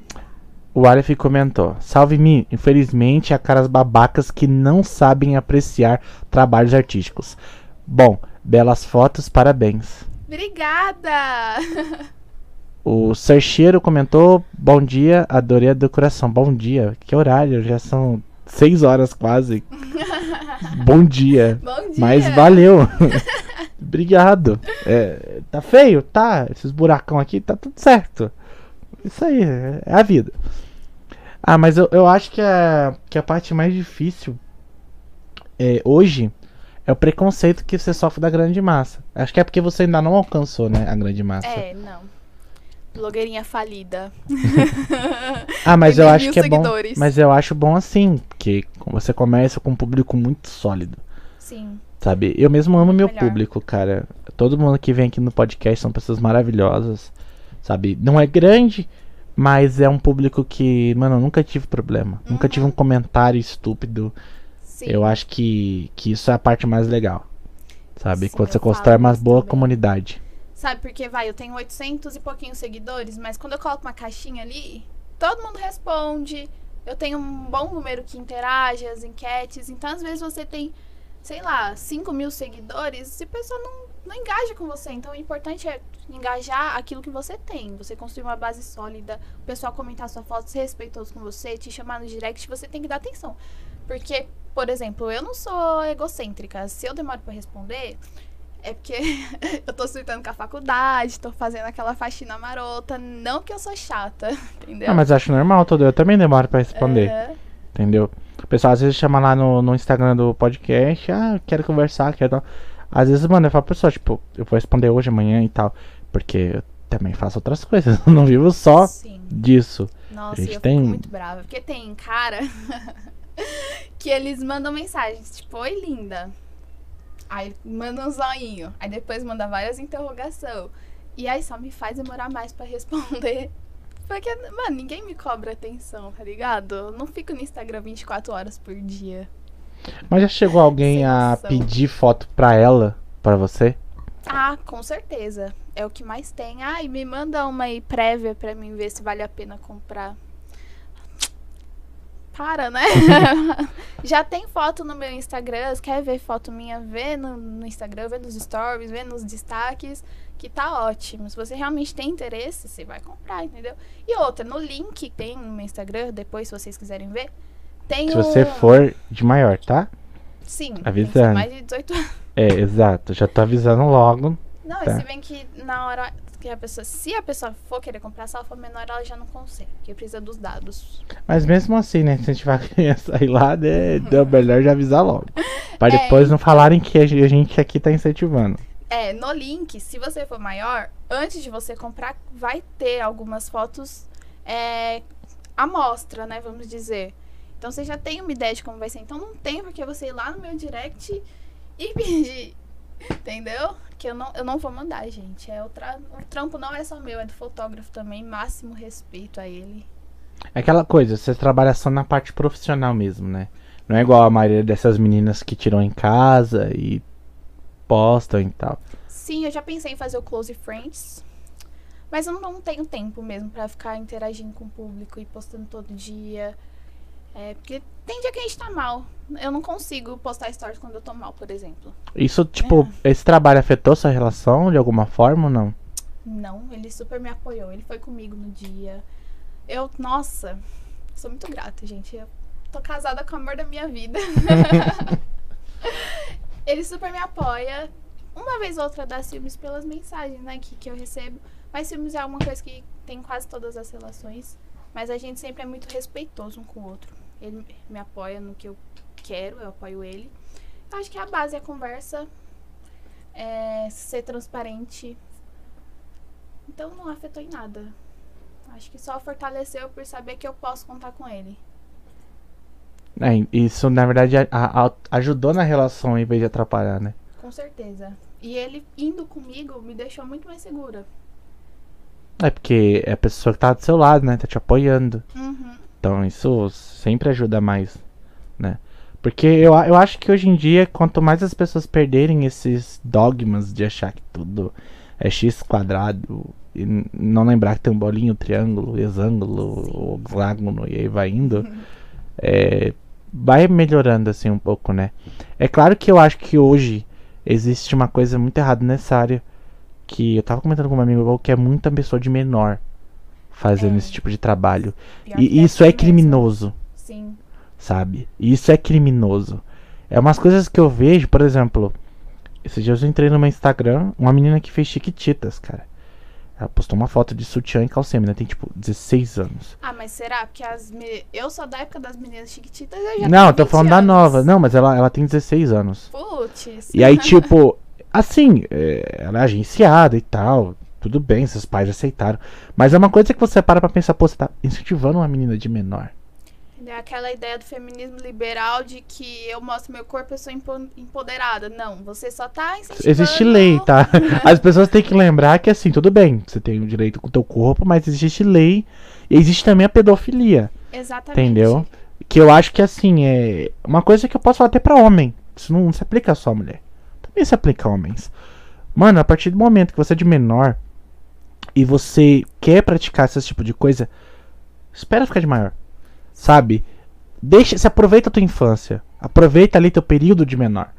O Aleph comentou: Salve-me, infelizmente há caras babacas que não sabem apreciar trabalhos artísticos. Bom, belas fotos, parabéns. Obrigada! [LAUGHS] O Sercheiro comentou: Bom dia, adorei a decoração. Bom dia, que horário? Já são seis horas quase. [LAUGHS] Bom dia. Bom dia! Mas valeu. [LAUGHS] Obrigado. É, tá feio? Tá. Esses buracão aqui, tá tudo certo. Isso aí, é a vida. Ah, mas eu, eu acho que a, que a parte mais difícil é, hoje é o preconceito que você sofre da grande massa. Acho que é porque você ainda não alcançou, né, a grande massa. É, não. Blogueirinha falida. [LAUGHS] Ah, mas eu acho que é bom. seguidores. Mas eu acho bom assim, porque você começa com um público muito sólido. Sim. Sabe? Eu mesmo amo meu Melhor. público, cara. Todo mundo que vem aqui no podcast são pessoas maravilhosas. Sabe? Não é grande, mas é um público que, mano, eu nunca tive problema. Nunca tive um comentário estúpido. Sim. Eu acho que, que isso é a parte mais legal. Sabe? Sim, Quando você constrói uma boa também. comunidade. Sabe, porque vai, eu tenho 800 e pouquinhos seguidores, mas quando eu coloco uma caixinha ali, todo mundo responde. Eu tenho um bom número que interage, as enquetes. Então, às vezes, você tem, sei lá, 5 mil seguidores e a pessoa não, não engaja com você. Então, o importante é engajar aquilo que você tem. Você construir uma base sólida, o pessoal comentar sua foto, ser respeitoso com você, te chamar no direct, você tem que dar atenção. Porque, por exemplo, eu não sou egocêntrica. Se eu demoro pra responder, é porque [LAUGHS] eu tô surtando com a faculdade, tô fazendo aquela faxina marota. Não que eu sou chata, [LAUGHS] entendeu? Ah, mas eu acho normal, todo. Eu também demoro pra responder. É, Entendeu? O pessoal às vezes chama lá no, no Instagram do podcast, ah, quero conversar, quero. Às vezes, mano, eu falo pra pessoa, tipo, eu vou responder hoje, amanhã e tal. Porque eu também faço outras [LAUGHS] coisas. Eu não vivo só sim. disso. Nossa, gente eu tem- fico muito brava. Porque tem cara que eles mandam mensagens, tipo, oi linda. Aí manda um zoinho. Aí depois manda várias interrogações. E aí só me faz demorar mais pra responder. [LAUGHS] Porque, mano, ninguém me cobra atenção, tá ligado? Eu não fico no Instagram 24 horas por dia. Mas já chegou alguém a pedir foto pra ela, pra você? Ah, com certeza. É o que mais tem. Ai, me manda uma aí prévia pra mim ver se vale a pena comprar. Para, né? [LAUGHS] Já tem foto no meu Instagram. Quer ver foto minha? Vê no, no Instagram, vê nos stories, vê nos destaques. Que tá ótimo. Se você realmente tem interesse, você vai comprar, entendeu? E outra, no link que tem no meu Instagram, depois, se vocês quiserem ver, tem Se você for de maior, tá? Sim, avisando. mais de 18 anos. É, exato. Já tô avisando logo. Não, Tá. e se bem que na hora que a pessoa, se a pessoa for querer comprar, se ela for menor, ela já não consegue, porque precisa dos dados. Mas mesmo assim, né? Se a gente vai [LAUGHS] sair lá, né, é [LAUGHS] melhor já avisar logo. Pra É, depois não falarem que a gente aqui tá incentivando. É, no link, se você for maior, antes de você comprar, vai ter algumas fotos é, à mostra, né? Vamos dizer. Então você já tem uma ideia de como vai ser. Então não tem porque você ir lá no meu direct e [LAUGHS] pedir. Entendeu? Que eu não, eu não vou mandar, gente. É o, tra- o trampo não é só meu, é do fotógrafo também. Máximo respeito a ele. É aquela coisa, você trabalha só na parte profissional mesmo, né? Não é igual a maioria dessas meninas que tiram em casa e postam e tal. Sim, eu já pensei em fazer o Close Friends. Mas eu não tenho tempo mesmo pra ficar interagindo com o público e postando todo dia. É, porque tem dia que a gente tá mal. Eu não consigo postar stories quando eu tô mal, por exemplo. Isso, tipo, esse trabalho afetou sua relação de alguma forma ou não? Não, ele super me apoiou. Ele foi comigo no dia. Eu, nossa, sou muito grata, gente. Eu tô casada com o amor da minha vida. [LAUGHS] ele super me apoia. Uma vez ou outra dá ciúmes pelas mensagens, né, que, que eu recebo. Mas ciúmes é uma coisa que tem em quase todas as relações. Mas a gente sempre é muito respeitoso um com o outro. Ele me apoia no que eu quero, eu apoio ele. Eu acho que a base é a conversa, é ser transparente, então não afetou em nada. Acho que só fortaleceu por saber que eu posso contar com ele. É, isso, na verdade, a- a- ajudou na relação em vez de atrapalhar, né? Com certeza. E ele indo comigo me deixou muito mais segura. É porque é a pessoa que tá do seu lado, né? Tá te apoiando. Uhum. Então isso sempre ajuda mais, né? Porque eu, eu acho que hoje em dia, quanto mais as pessoas perderem esses dogmas de achar que tudo é x quadrado e não lembrar que tem um bolinho, triângulo, hexângulo, hexágono e aí vai indo, é, vai melhorando assim um pouco, né? É claro que eu acho que hoje existe uma coisa muito errada nessa área que eu tava comentando com um amigo que é muita pessoa de menor fazendo É. esse tipo de trabalho. Pior E deve isso é mesmo. criminoso, Sim. sabe? Isso é criminoso. É umas coisas que eu vejo, por exemplo, esses dias eu entrei no meu Instagram, uma menina que fez chiquititas, cara. Ela postou uma foto de sutiã e calcinha, menina tem tipo 16 anos. Ah, mas será? Porque as me... eu sou da época das meninas chiquititas eu já Não, eu tenho tô falando 20 da anos. nova. Não, mas ela, ela tem 16 anos. Putz. E aí, tipo, assim, é, ela é agenciada e tal. Tudo bem, seus pais aceitaram. Mas é uma coisa que você para pra pensar, pô, você tá incentivando uma menina de menor. É aquela ideia do feminismo liberal de que eu mostro meu corpo, eu sou empo- empoderada. Não, você só tá incentivando... Existe lei, tá? [LAUGHS] As pessoas têm que lembrar que assim, tudo bem, você tem o direito com o teu corpo, mas existe lei e existe também a pedofilia, Exatamente. entendeu? Que eu acho que assim, é uma coisa que eu posso falar até pra homem. Isso não se aplica só a mulher. Também se aplica a homens. Mano, a partir do momento que você é de menor e você quer praticar esse tipo de coisa, espera ficar de maior. Sabe? Deixa, se aproveita a tua infância. Aproveita ali teu período de menor.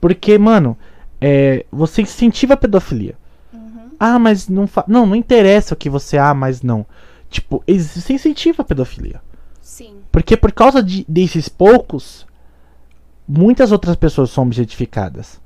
Porque, mano, é, você incentiva a pedofilia. Uhum. Ah, mas não fa... Não, não interessa o que você ah, mas não. Tipo, você incentiva a pedofilia. Sim. Porque por causa de- desses poucos, muitas outras pessoas são objetificadas.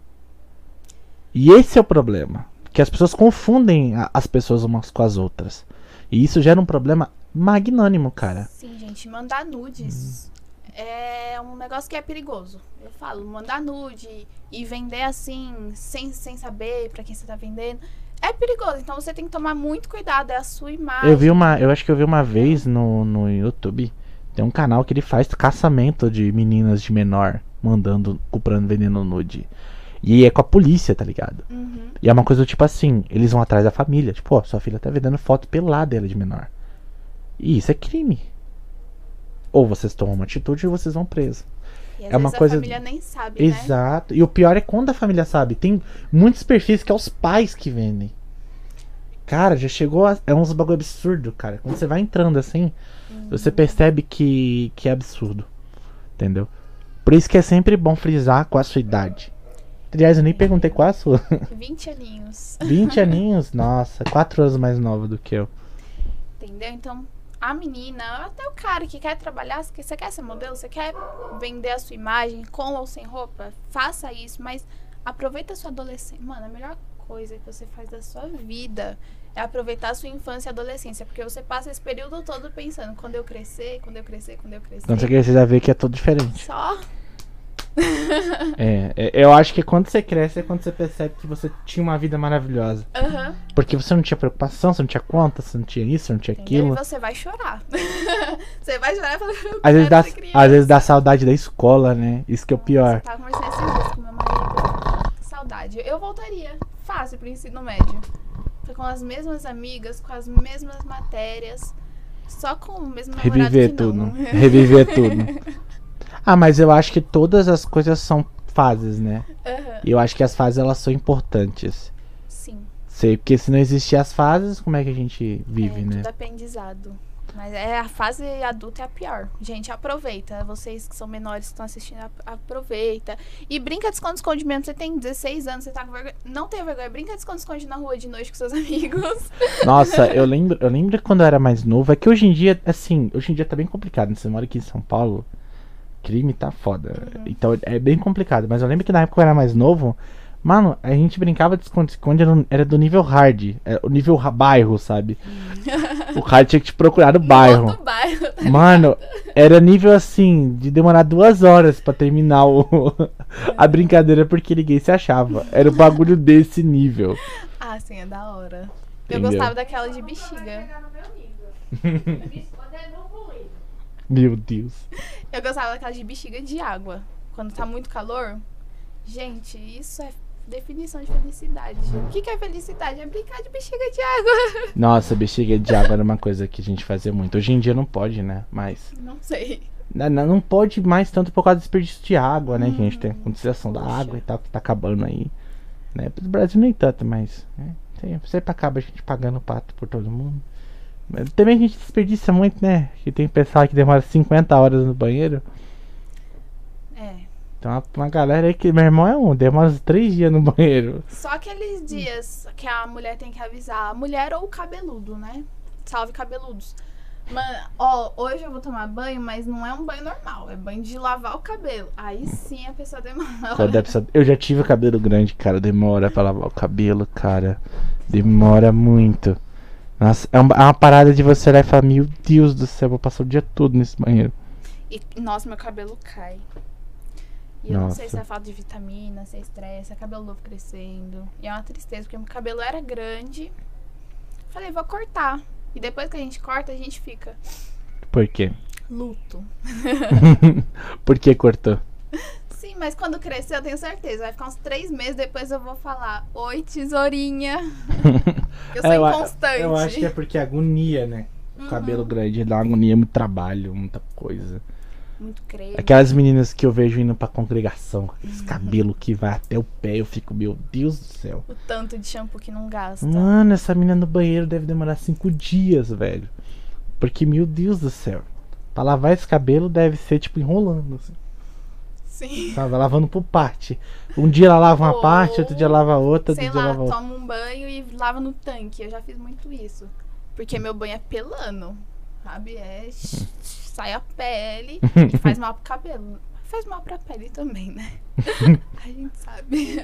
E esse é o problema. Que as pessoas confundem as pessoas umas com as outras. E isso gera um problema magnânimo, cara. Sim, gente, mandar nudes é um negócio que é perigoso. Eu falo, mandar nude e vender assim, sem, sem saber pra quem você tá vendendo, é perigoso. Então você tem que tomar muito cuidado, é a sua imagem. Eu vi uma. Eu acho que eu vi uma vez no, no YouTube. Tem um canal que ele faz caçamento de meninas de menor mandando, comprando veneno nude. E é com a polícia, tá ligado? Uhum. E é uma coisa do tipo assim, eles vão atrás da família. Tipo, ó, sua filha tá vendendo foto pelada dela de menor. E isso é crime. Ou vocês tomam uma atitude ou vocês vão preso. E às É uma coisa- a família nem sabe, né? Exato. E o pior é quando a família sabe. Tem muitos perfis que é os pais que vendem. Cara, já chegou a. É uns bagulho absurdo, cara. Quando você vai entrando assim, você percebe que, que é absurdo. Entendeu? Por isso que é sempre bom frisar com a sua idade. Aliás, eu nem perguntei qual a sua. [LAUGHS] 20 aninhos. 20 [LAUGHS] aninhos? Nossa, 4 anos mais nova do que eu. Entendeu? Então, a menina, até o cara que quer trabalhar, você quer- você quer ser modelo, você quer vender a sua imagem com ou sem roupa, faça isso, mas aproveita a sua adolescência. Mano, a melhor coisa que você faz da sua vida é aproveitar a sua infância e adolescência, porque você passa esse período todo pensando, quando eu crescer, quando eu crescer, quando eu crescer. Quando você crescer, você vai ver que é tudo diferente. Só [LAUGHS] É, é, eu acho que quando você cresce é quando você percebe que você tinha uma vida maravilhosa. Aham. Porque você não tinha preocupação, você não tinha conta, você não tinha isso, você não tinha aquilo. E você vai chorar. [LAUGHS] você vai chorar e falar, Às vezes, dá, às vezes dá saudade da escola, né? Isso que é o pior. Eu tava conversando esses dias com meu marido. Saudade. Eu voltaria fácil pro ensino médio. Com as mesmas amigas, com as mesmas matérias. Só com o mesmo namorado Reviver tudo. Reviver tudo. [LAUGHS] Ah, mas eu acho que todas as coisas são fases, né? E eu acho que as fases elas são importantes. Sim. Sei, porque se não existir as fases, como é que a gente vive, é, né? Tudo aprendizado. Mas é a fase adulta é a pior. Gente, aproveita. Vocês que são menores que estão assistindo, ap- aproveita. E brinca de esconde-esconde mesmo. Você tem 16 anos, você tá com vergonha. Não tenha vergonha. Brinca de esconde-esconde na rua de noite com seus amigos. [LAUGHS] Nossa, eu lembro, eu lembro quando eu era mais novo, é que hoje em dia, assim, hoje em dia tá bem complicado, né? Você mora aqui em São Paulo, crime tá foda. Então é bem complicado. Mas eu lembro que na época eu era mais novo, mano, a gente brincava de esconde-esconde, era, era do nível hard. Era o nível bairro, sabe? o cara tinha que te procurar no bairro. Do bairro. Mano, era nível assim, de demorar duas horas pra terminar o, a brincadeira porque ninguém se achava. Era um bagulho desse nível. Ah, sim, é da hora. Eu Entendeu? gostava daquela de bexiga. [LAUGHS] pegar no meu nível. Me esconder no ruído. Meu Deus. Eu gostava daquela de bexiga de água. Quando tá muito calor. Gente, isso é definição de felicidade. O que, que é felicidade? É brincar de bexiga de água. [LAUGHS] Nossa, bexiga de água era uma coisa que a gente fazia muito. Hoje em dia não pode, né? Mas. Não sei. Não, não pode mais tanto por causa do desperdício de água, né? a gente tem a condensação da água e tal, que tá acabando aí. Né? No Brasil nem tanto, mas. Né? Sempre acaba a gente pagando pato por todo mundo. Também a gente desperdiça muito, né? Que tem pessoal que demora 50 horas no banheiro. É. Então uma, uma galera aí que. Meu irmão é um, demora uns 3 dias no [LAUGHS] banheiro. Só aqueles dias que a mulher tem que avisar. A mulher ou o cabeludo, né? Salve cabeludos. Mano, ó, hoje eu vou tomar banho, mas não é um banho normal. É banho de lavar o cabelo. Aí sim a pessoa demora. Eu já tive o cabelo grande, cara. Demora pra lavar o cabelo, cara. Demora muito. Nossa, é uma, é uma parada de você olhar e falar: Meu Deus do céu, vou passar o dia todo nesse banheiro. E, nossa, meu cabelo cai. E eu não sei Nossa. se é falta de vitamina, se é estresse, é cabelo novo crescendo. E é uma tristeza, porque meu cabelo era grande. Falei, vou cortar. E depois que a gente corta, a gente fica Por quê? luto. [LAUGHS] Por que cortou? Mas quando crescer, eu tenho certeza. Vai ficar uns três meses, depois eu vou falar: Oi, tesourinha. [LAUGHS] eu sou É, a- inconstante. Eu acho que é porque agonia, né? O cabelo grande dá uma agonia, muito trabalho, muita coisa. muito creme. Aquelas meninas que eu vejo indo pra congregação, com aqueles cabelos que vai até o pé, eu fico, meu Deus do céu. O tanto de shampoo que não gasta. Mano, essa menina no banheiro deve demorar cinco dias, velho. Porque, meu Deus do céu. Pra lavar esse cabelo deve ser, tipo, enrolando, assim. Sim. Sabe? Lavando por parte. Um dia ela lava uma Ou, parte, outro dia lava outra, outro dia lá, lava outra. toma um banho e lava no tanque. Eu já fiz muito isso. Porque meu banho é pelando. Sabe? É. Sai a pele e faz mal pro cabelo. Faz mal pra pele também, né? [LAUGHS] A gente sabe.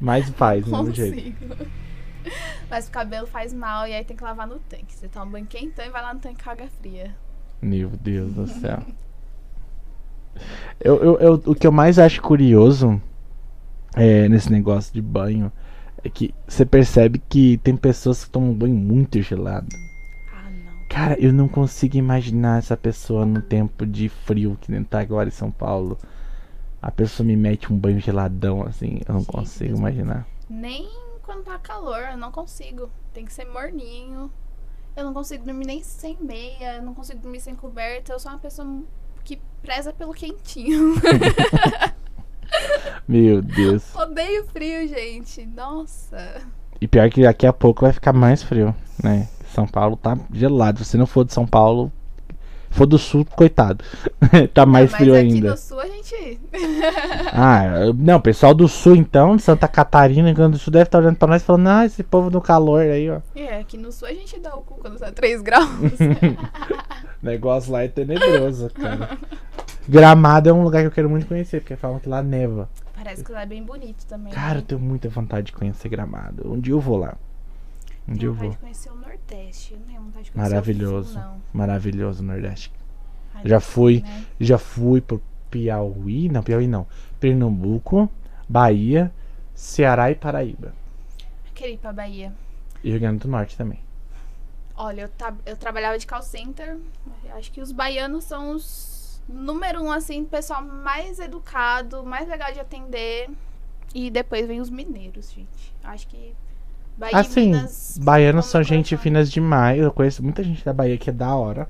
Mas faz, do mesmo jeito. Mas o cabelo faz mal e aí tem que lavar no tanque. Você toma um banho quentão e vai lá no tanque com água fria. Meu Deus do céu. Eu, eu, eu- o que eu mais acho curioso é, nesse negócio de banho é que você percebe que tem pessoas que tomam banho muito gelado. Ah, não. Cara, eu não consigo imaginar essa pessoa no tempo de frio que nem tá agora em São Paulo. A pessoa me mete um banho geladão assim, eu não Gente, consigo imaginar. Nem quando tá calor, eu não consigo. Tem que ser morninho. Eu não consigo dormir nem sem meia, eu não consigo dormir sem coberta. Eu sou uma pessoa que preza pelo quentinho. [LAUGHS] Meu Deus. Odeio frio, gente. Nossa. E pior que daqui a pouco vai ficar mais frio, né? São Paulo tá gelado. Se não for de São Paulo, for do sul, coitado. [LAUGHS] tá mais Mas frio aqui ainda. no sul a gente. [LAUGHS] [LAUGHS] Ah, eu- não, pessoal do sul então, de Santa Catarina, Rio Grande do Sul deve estar olhando pra nós falando, ah, esse povo do calor aí, ó. É, aqui no sul a gente dá o cu quando tá 3 graus. Negócio lá é tenebroso, cara. Gramado é um lugar que eu quero muito conhecer, porque falam que lá neva. Parece que lá é bem bonito também. Cara, eu né? tenho muita vontade de conhecer Gramado. Um dia eu vou lá. Um dia eu vou. Nordeste. Eu não tenho vontade de conhecer Maravilhoso. o Sul, não. Maravilhoso Nordeste. Ai, Já fui, né? já fui pro Piauí, não, Piauí não. Pernambuco, Bahia, Ceará e Paraíba. Queria ir pra Bahia. E Rio Grande do Norte também. Olha, eu, tra- eu trabalhava de call center. Eu Acho que os baianos são os número um, assim, pessoal mais educado, mais legal de atender. E depois vem os mineiros, gente. Acho que Bahia Assim, Minas. baianos são gente finas demais. Eu conheço muita gente da Bahia que é da hora.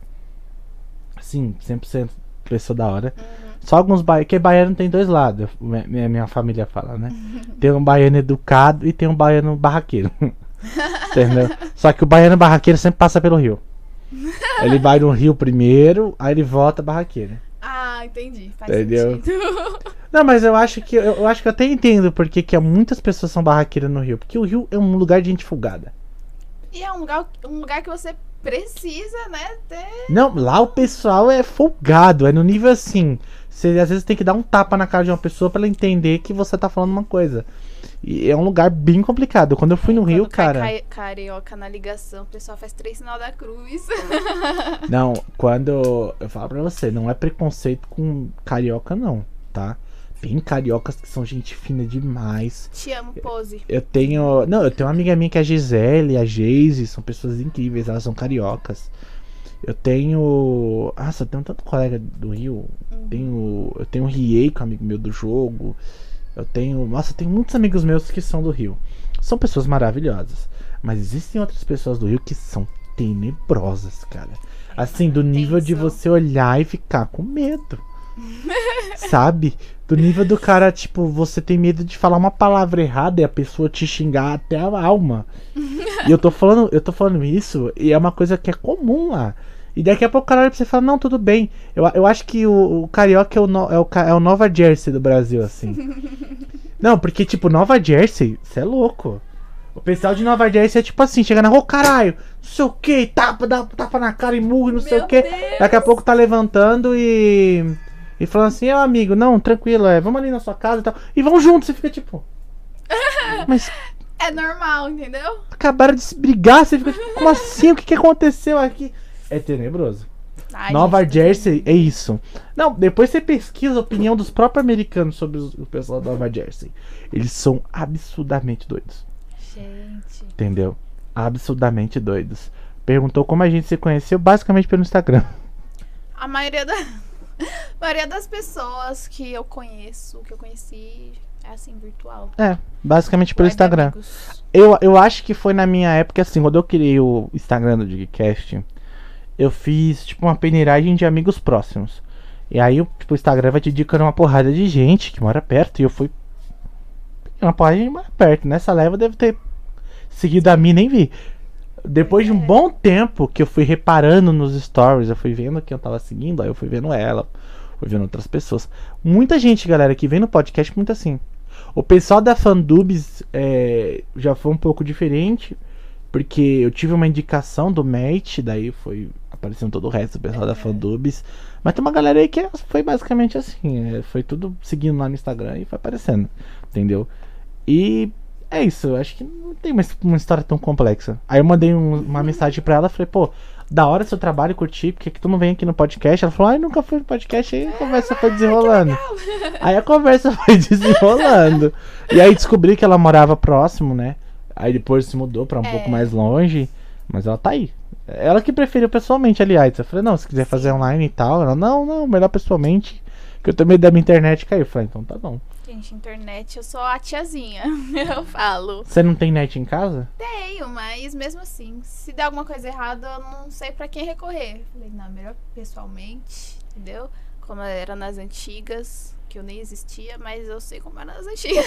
Assim, 100% pessoa da hora. Uhum. Só alguns baianos. Porque baiano tem dois lados. mi- Minha, minha família fala, né? [LAUGHS] Tem um baiano educado e tem um baiano barraqueiro. [LAUGHS] Entendeu? Só que o baiano barraqueiro sempre passa pelo rio. [LAUGHS] Ele vai no rio primeiro, aí ele volta barraqueiro. Ah, entendi. Faz Entendeu? sentido. [LAUGHS] Não, mas eu acho que eu, eu acho que eu até entendo porque que muitas pessoas são barraqueiras no rio. Porque o rio é um lugar de gente folgada. e é um lugar, um lugar que você precisa, né? Ter. Não, lá o pessoal é folgado, é no nível assim. Você às vezes tem que dar um tapa na cara de uma pessoa pra ela entender que você tá falando uma coisa. E é um lugar bem complicado. Quando eu fui no Rio, Quando cara. cai- carioca na ligação, o pessoal faz três sinal da cruz. [LAUGHS] Não, quando. Eu falo pra você, não é preconceito com carioca, não, tá? Tem cariocas que são gente fina demais. Te amo, pose. Eu tenho. Não, eu tenho uma amiga minha que é a Gisele, a Geise, são pessoas incríveis, elas são cariocas. Eu tenho. Nossa, eu tenho tanto colega do Rio. Uhum. Tenho. Eu tenho o Riei, que é um amigo meu do jogo. Eu tenho. Nossa, eu tenho muitos amigos meus que são do Rio. São pessoas maravilhosas. Mas existem outras pessoas do Rio que são tenebrosas, cara. Assim, do nível de você olhar e ficar com medo. [LAUGHS] Sabe? Do nível do cara, tipo, você tem medo de falar uma palavra errada e a pessoa te xingar até a alma. [LAUGHS] e eu tô falando, eu tô falando isso e é uma coisa que é comum lá. E daqui a pouco o cara olha pra você e fala, não, tudo bem. Eu, eu acho que o, o carioca é o, no- é, o, é o Nova Jersey do Brasil, assim. [LAUGHS] não, porque, tipo, Nova Jersey, você é louco. O pessoal de Nova Jersey é tipo assim, chega na rua, caralho, não sei o que, tapa, dá tapa na cara e murro, não sei Meu o que. Daqui a pouco tá levantando e. E falando assim, ó amigo, não, tranquilo, é, vamos ali na sua casa e tal. E vão juntos, você fica tipo. [LAUGHS] Mas É normal, entendeu? acabaram de se brigar, você fica tipo, como [LAUGHS] assim? O que, que aconteceu aqui? É tenebroso. Ai, Nova gente, Jersey é isso. Não, depois você pesquisa a opinião dos próprios americanos sobre os- o pessoal da Nova Jersey. Eles são absurdamente doidos. Gente. Entendeu? Absurdamente doidos. Perguntou como a gente se conheceu, basicamente pelo Instagram. A maioria, da... a [LAUGHS] maioria das pessoas que eu conheço, que eu conheci, é assim, virtual. É, basicamente pelo Instagram. amigos. Eu, eu acho que foi na minha época, assim, quando eu criei o Instagram do Digcast, eu fiz, tipo, uma peneiragem de amigos próximos. E aí, tipo, o Instagram vai te indicando uma porrada de gente que mora perto. E eu fui. Uma porrada de mora perto. Nessa leva deve ter seguido a mim, nem vi. Depois de um É. bom tempo que eu fui reparando nos stories, eu fui vendo quem eu tava seguindo, aí eu fui vendo ela, fui vendo outras pessoas. Muita gente, galera, que vem no podcast, muito assim. O pessoal da Fandubs é, já foi um pouco diferente, porque eu tive uma indicação do Mate, daí foi aparecendo todo o resto do pessoal da Fandubs. Mas tem uma galera aí que foi basicamente assim, é, foi tudo seguindo lá no Instagram e foi aparecendo, entendeu? E é isso, eu acho que não tem uma, uma história tão complexa. Aí eu mandei um- uma mensagem pra ela, falei, pô, da hora seu trabalho, curti, por que, que tu não vem aqui no podcast? Ela falou, ai, nunca fui no podcast, aí a conversa [LAUGHS] foi desenrolando. [LAUGHS] Aí a conversa foi desenrolando. E aí descobri que ela morava próximo, né? Aí depois se mudou pra um É. pouco mais longe, mas ela tá aí. Ela que preferiu pessoalmente, aliás. Eu falei, não, se quiser fazer online e tal. Ela, não, não, melhor pessoalmente. Que eu também da minha internet caiu. Eu falei, então tá bom. Gente, internet, eu sou a tiazinha. [LAUGHS] Eu falo. Você não tem net em casa? Tenho, mas mesmo assim, se der alguma coisa errada, eu não sei pra quem recorrer. Falei, não, melhor pessoalmente, entendeu? Como era nas antigas, que eu nem existia, mas eu sei como era nas antigas.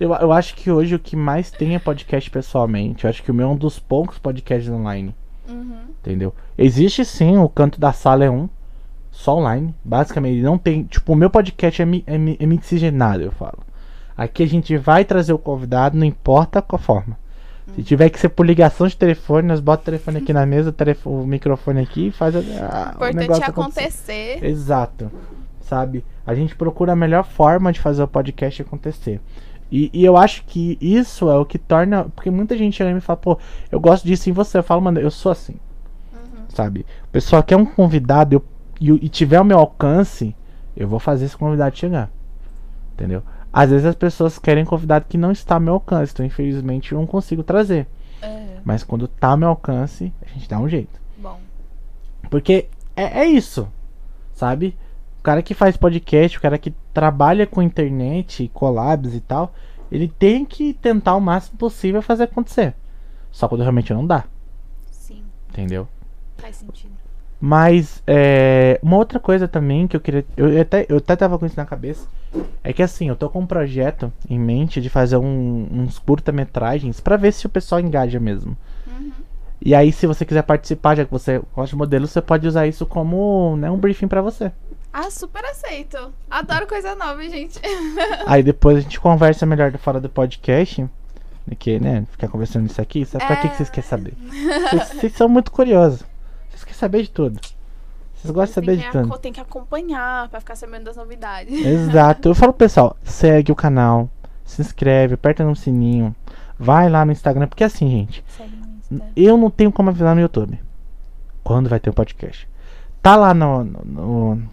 Eu, eu acho que hoje o que mais tem é podcast pessoalmente. Eu acho que o meu é um dos poucos podcasts online. Uhum. Entendeu? Existe sim, o canto da sala é um. Só online. Basicamente, não tem. Tipo, o meu podcast é, mi- é, mi- é mixigenado, eu falo. Aqui a gente vai trazer o convidado, não importa qual forma. Se tiver que ser por ligação de telefone, nós bota o telefone aqui na mesa, o, microfone aqui e faz a, a, o Importante negócio é acontecer. acontecer. Exato. Sabe? A gente procura a melhor forma de fazer o podcast acontecer. E, e eu acho que isso é o que torna. Porque muita gente chega e me fala, pô, eu gosto disso em você. Eu falo, mano, eu sou assim. Uhum. Sabe? O pessoal quer um convidado eu- e, e tiver ao meu alcance, eu vou fazer esse convidado chegar. Entendeu? Às vezes as pessoas querem convidado que não está ao meu alcance. Então, infelizmente, eu não consigo trazer. É, Mas quando tá ao meu alcance, a gente dá um jeito. bom. Porque é, é isso, sabe? O cara que faz podcast, o cara que trabalha com internet, collabs e tal, ele tem que tentar o máximo possível fazer acontecer. Só quando realmente não dá, Sim, entendeu? faz sentido. Mas é, uma outra coisa também que eu queria. Eu até, eu até tava com isso na cabeça. É que assim, eu tô com um projeto em mente de fazer um- uns curta-metragens pra ver se o pessoal engaja mesmo. Uhum. E aí, se você quiser participar, já que você gosta de modelo, você pode usar isso como né, um briefing pra você. Ah, super aceito. Adoro coisa nova, gente. [LAUGHS] Aí depois a gente conversa melhor fora do podcast. Porque, né, ficar conversando isso aqui, sabe pra que, que vocês querem saber? Vocês, vocês são muito curiosos. Vocês querem saber de tudo. Vocês gostam de saber de que, tudo. tem que acompanhar pra ficar sabendo das novidades. Exato. Eu falo pro pessoal, segue o canal, se inscreve, aperta no sininho, vai lá no Instagram, porque assim, gente, Segue no Insta. eu não tenho como avisar no YouTube. Quando vai ter o podcast? Tá lá no, no- no-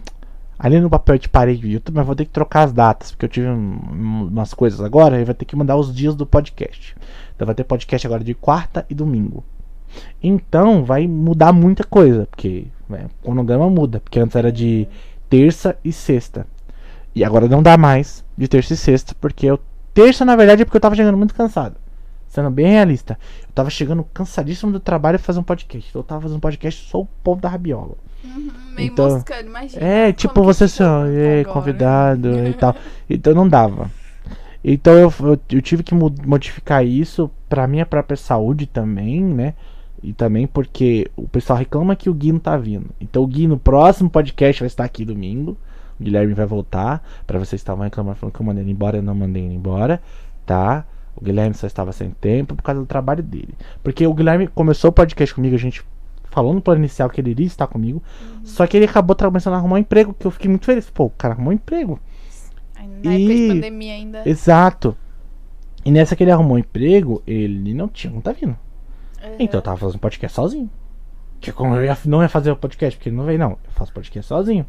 ali no papel de parede do YouTube, mas vou ter que trocar as datas, porque eu tive um- um- umas coisas agora, e vai ter que mandar os dias do podcast. Então vai ter podcast agora de quarta e domingo. Então vai mudar muita coisa, porque né, o cronograma muda, porque antes era de terça e sexta. E agora não dá mais de terça e sexta, porque eu terça na verdade é porque eu tava chegando muito cansado. Sendo bem realista. Eu tava chegando cansadíssimo do trabalho fazer um podcast. Então eu tava fazendo um podcast só o povo da rabiola. Uhum, meio Então, moscando, imagina. É, tipo você fica assim, ó, "Ei, agora?" convidado e [LAUGHS] tal. Então não dava. Então eu, eu, eu tive que modificar isso pra minha própria saúde também, né? E também porque o pessoal reclama que o Gui não tá vindo. Então o Gui no próximo podcast vai estar aqui domingo. O Guilherme vai voltar. Pra vocês estavam reclamando falando que eu mandei ele embora, eu não mandei ele embora, tá? O Guilherme só estava sem tempo por causa do trabalho dele. Porque o Guilherme começou o podcast comigo, a gente falou no plano inicial que ele iria estar comigo. Só que ele acabou começando a arrumar um emprego, que eu fiquei muito feliz. Pô, o cara arrumou um emprego. Na época E- de pandemia ainda. Exato. E nessa que ele arrumou um emprego, ele não tinha, não tá vindo. Uhum. Então eu tava fazendo podcast sozinho. Que como eu ia, não ia fazer o podcast porque ele não veio, não. Eu faço podcast sozinho.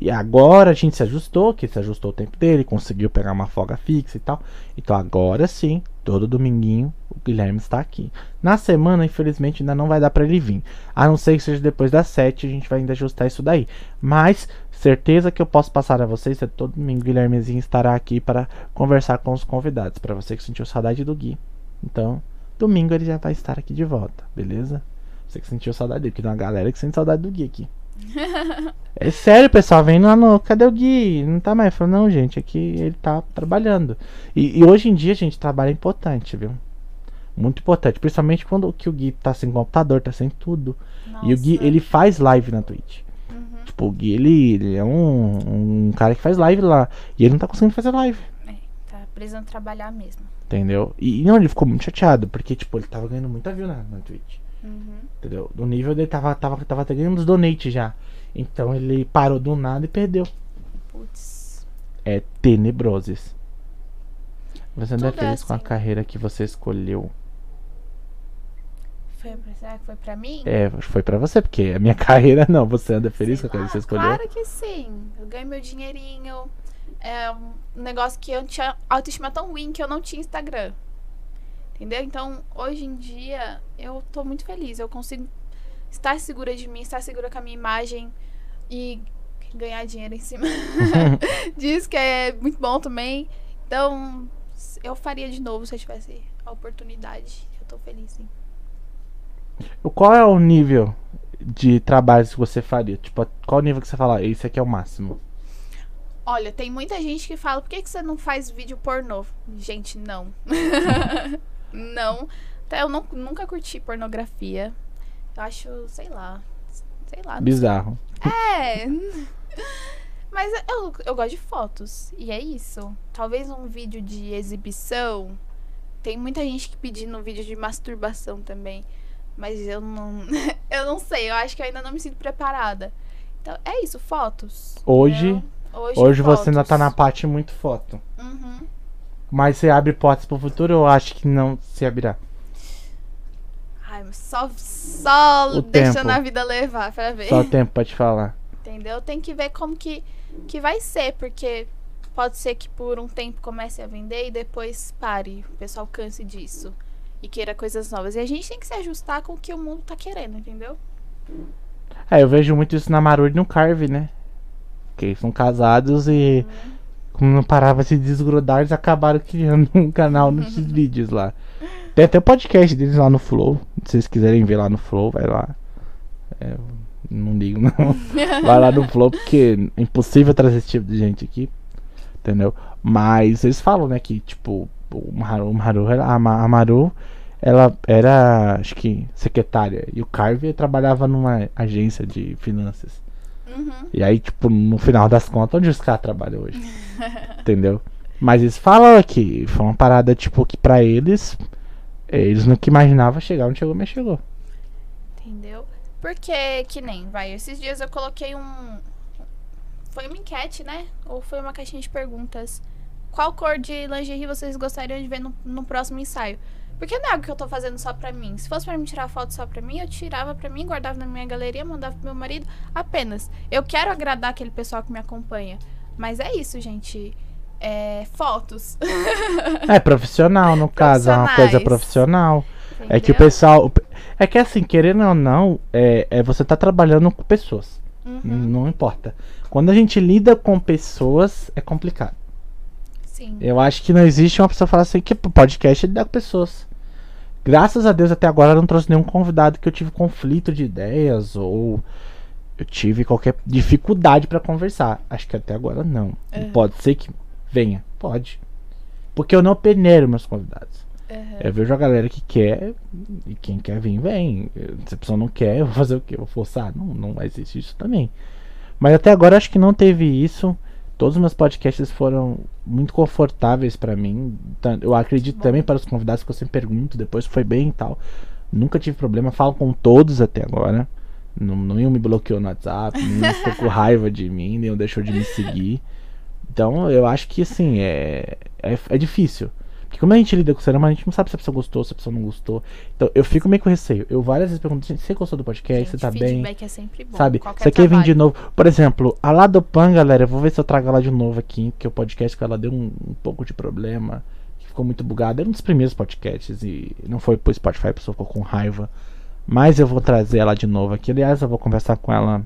E agora a gente se ajustou, que se ajustou o tempo dele, conseguiu pegar uma folga fixa e tal. Então agora sim, todo dominguinho o Guilherme está aqui. Na semana, infelizmente, ainda não vai dar pra ele vir. A não ser que seja depois das 7, a gente vai ainda ajustar isso daí. Mas certeza que eu posso passar a vocês, é todo domingo o Guilhermezinho estará aqui para conversar com os convidados. Para você que sentiu saudade do Gui. Então, domingo ele já vai estar aqui de volta, beleza? Você que sentiu saudade dele, porque tem uma galera que sente saudade do Gui aqui. É sério, pessoal, vem lá no. Cadê o Gui? Não tá mais. Falou, não, gente, aqui ele tá trabalhando. E, e hoje em dia, gente, trabalho é importante, viu? Muito importante. Principalmente quando que o Gui tá sem computador, tá sem tudo. E o Gui, Nossa. ele faz live na Twitch. Uhum. Tipo, o Gui, ele, ele é um, um cara que faz live lá. E ele não tá conseguindo fazer live. É, tá precisando trabalhar mesmo. Entendeu? E não, ele ficou muito chateado, porque, tipo, ele tava ganhando muita view na, na Twitch. Uhum. Entendeu? No nível dele tava, tava, tava até ganhando os donates já. Então ele parou do nada e perdeu. Putz. É tenebrosos. Você não é feliz com a assim. carreira que você escolheu. Foi, pra- será que foi pra mim? É, foi pra você, porque a minha [LAUGHS] carreira não. Você anda feliz Sei com a carreira que você escolheu? Claro que sim. Eu ganho meu dinheirinho. É um negócio que eu tinha autoestima tão ruim que eu não tinha Instagram. Entendeu? Então, hoje em dia, eu tô muito feliz. Eu consigo estar segura de mim, estar segura com a minha imagem e ganhar dinheiro em cima [LAUGHS] [LAUGHS] disso, que é muito bom também. Então, eu faria de novo se eu tivesse a oportunidade. Eu tô feliz, sim. Qual é o nível de trabalhos que você faria? Tipo, qual o nível que você fala, esse aqui é o máximo? Olha, tem muita gente que fala, por que, que você não faz vídeo pornô? Gente, não. [LAUGHS] não. Até eu não- nunca curti pornografia. Eu acho, sei lá. Sei lá. Bizarro. É. [LAUGHS] Mas eu, eu gosto de fotos. E é isso. Talvez um vídeo de exibição. Tem muita gente que pedindo um vídeo de masturbação também. Mas eu não. [LAUGHS] eu não sei. Eu acho que eu ainda não me sinto preparada. Então, é isso, fotos. Hoje-? Hoje, Hoje você ainda tá fotos. na parte muito foto. Uhum. Mas você abre portas pro futuro ou acho que não se abrirá? Ai, mas só, só O deixando tempo. a vida levar pra ver. Só o tempo pra te falar. Entendeu? Tem que ver como que, que vai ser, porque pode ser que por um tempo comece a vender e depois pare. O pessoal canse disso. E queira coisas novas. E a gente tem que se ajustar com o que o mundo tá querendo, entendeu? É, eu vejo muito isso na Maru e no Carve, né? Que eles são casados e como não parava de se desgrudar, eles acabaram criando um canal nesses [LAUGHS] vídeos lá. Tem até o podcast deles lá no Flow. Se vocês quiserem ver lá no Flow, vai lá. É, não ligo não. [LAUGHS] Vai lá no Flow, porque é impossível trazer esse tipo de gente aqui. Entendeu? Mas eles falam, né, que tipo, o Maru, o Maru a Ma- a Maru, ela era, acho que, secretária. E o Carve trabalhava numa agência de finanças. Uhum. E aí, tipo, no final das contas, onde os caras trabalham hoje? [LAUGHS] Entendeu? Mas eles falam que foi uma parada, tipo, que pra eles, eles nunca imaginavam chegar onde chegou, mas chegou. Entendeu? Porque, que nem, vai, esses dias eu coloquei um. Foi uma enquete, né? Ou foi uma caixinha de perguntas. Qual cor de lingerie vocês gostariam de ver no, no próximo ensaio? Porque não é algo que eu tô fazendo só pra mim. Se fosse pra mim tirar foto só pra mim, eu tirava pra mim, guardava na minha galeria, mandava pro meu marido. Apenas. Eu quero agradar aquele pessoal que me acompanha. Mas é isso, gente. É, fotos. É profissional, no caso, é uma coisa profissional. É que o Entendeu? pessoal. É que assim, querendo ou não, é, é você tá trabalhando com pessoas. Uhum, Não importa. Quando a gente lida com pessoas, é complicado. sim. Eu acho que não existe uma pessoa que fala assim que podcast é lidar com pessoas. Graças a Deus até agora eu não trouxe nenhum convidado que eu tive conflito de ideias ou eu tive qualquer dificuldade pra conversar. Acho que até agora não. Uhum. Pode ser que venha, pode. Porque eu não peneiro meus convidados. Uhum. Eu vejo a galera que quer e quem quer vir, vem. Se a pessoa não quer, eu vou fazer o quê? Eu vou forçar? Não, não existe isso também. Mas até agora acho que não teve isso. Todos os meus podcasts foram muito confortáveis pra mim. Tan- Eu acredito também para os convidados que eu sempre pergunto, depois foi bem e tal. Nunca tive problema, falo com todos até agora. Não, nenhum me bloqueou no WhatsApp, [LAUGHS] nenhum ficou com raiva de mim, nenhum deixou de me seguir. Então eu acho que assim, é, é, é difícil. Porque como a gente lida com o ser humano, a gente não sabe se a pessoa gostou, se a pessoa não gostou. Então eu fico meio com receio. Eu várias vezes pergunto, gente, você gostou do podcast? Gente, você tá bem? feedback é sempre bom. Sabe? Você quer vir de novo? Por exemplo, a Ladopan, galera, eu vou ver se eu trago ela de novo aqui, porque o podcast com ela deu um, um pouco de problema, que ficou muito bugado. Era um dos primeiros podcasts e não foi pro Spotify, a pessoa ficou com raiva. Mas eu vou trazer ela de novo aqui. Aliás, eu vou conversar com ela